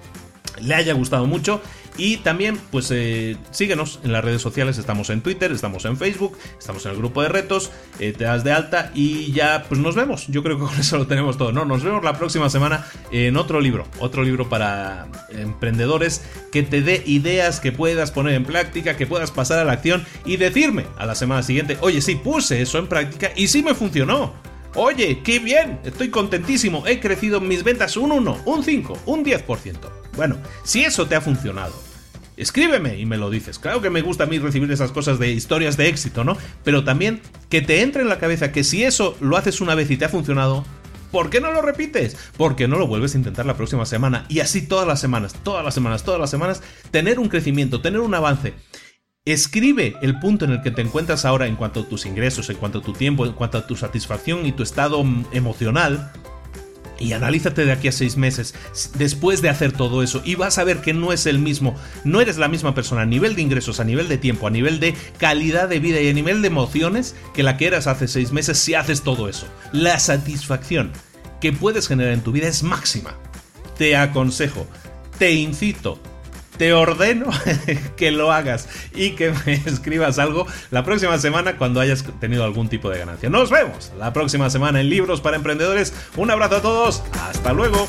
[SPEAKER 2] le haya gustado mucho. Y también, pues eh, síguenos en las redes sociales, estamos en Twitter, estamos en Facebook, estamos en el grupo de retos, eh, te das de alta y ya, pues nos vemos. Yo creo que con [laughs] eso lo tenemos todo, ¿no? Nos vemos la próxima semana en otro libro, otro libro para emprendedores que te dé ideas que puedas poner en práctica, que puedas pasar a la acción y decirme a la semana siguiente, oye, sí, puse eso en práctica y sí me funcionó. Oye, qué bien, estoy contentísimo, he crecido en mis ventas un 1, un 5, un 10%. Bueno, si eso te ha funcionado, escríbeme y me lo dices. Claro que me gusta a mí recibir esas cosas de historias de éxito, ¿no? Pero también que te entre en la cabeza que si eso lo haces una vez y te ha funcionado, ¿Por qué no lo repites? ¿Por qué no lo vuelves a intentar la próxima semana? Y así todas las semanas, todas las semanas, todas las semanas, tener un crecimiento, tener un avance. Escribe el punto en el que te encuentras ahora en cuanto a tus ingresos, en cuanto a tu tiempo, en cuanto a tu satisfacción y tu estado mm, emocional. Y analízate de aquí a seis meses después de hacer todo eso y vas a ver que no es el mismo, no eres la misma persona a nivel de ingresos, a nivel de tiempo, a nivel de calidad de vida y a nivel de emociones que la que eras hace seis meses si haces todo eso. La satisfacción que puedes generar en tu vida es máxima. Te aconsejo, te incito, te ordeno [laughs] que lo hagas y que me [laughs] escribas algo la próxima semana cuando hayas tenido algún tipo de ganancia. Nos vemos la próxima semana en Libros para Emprendedores. Un abrazo a todos. Hasta luego.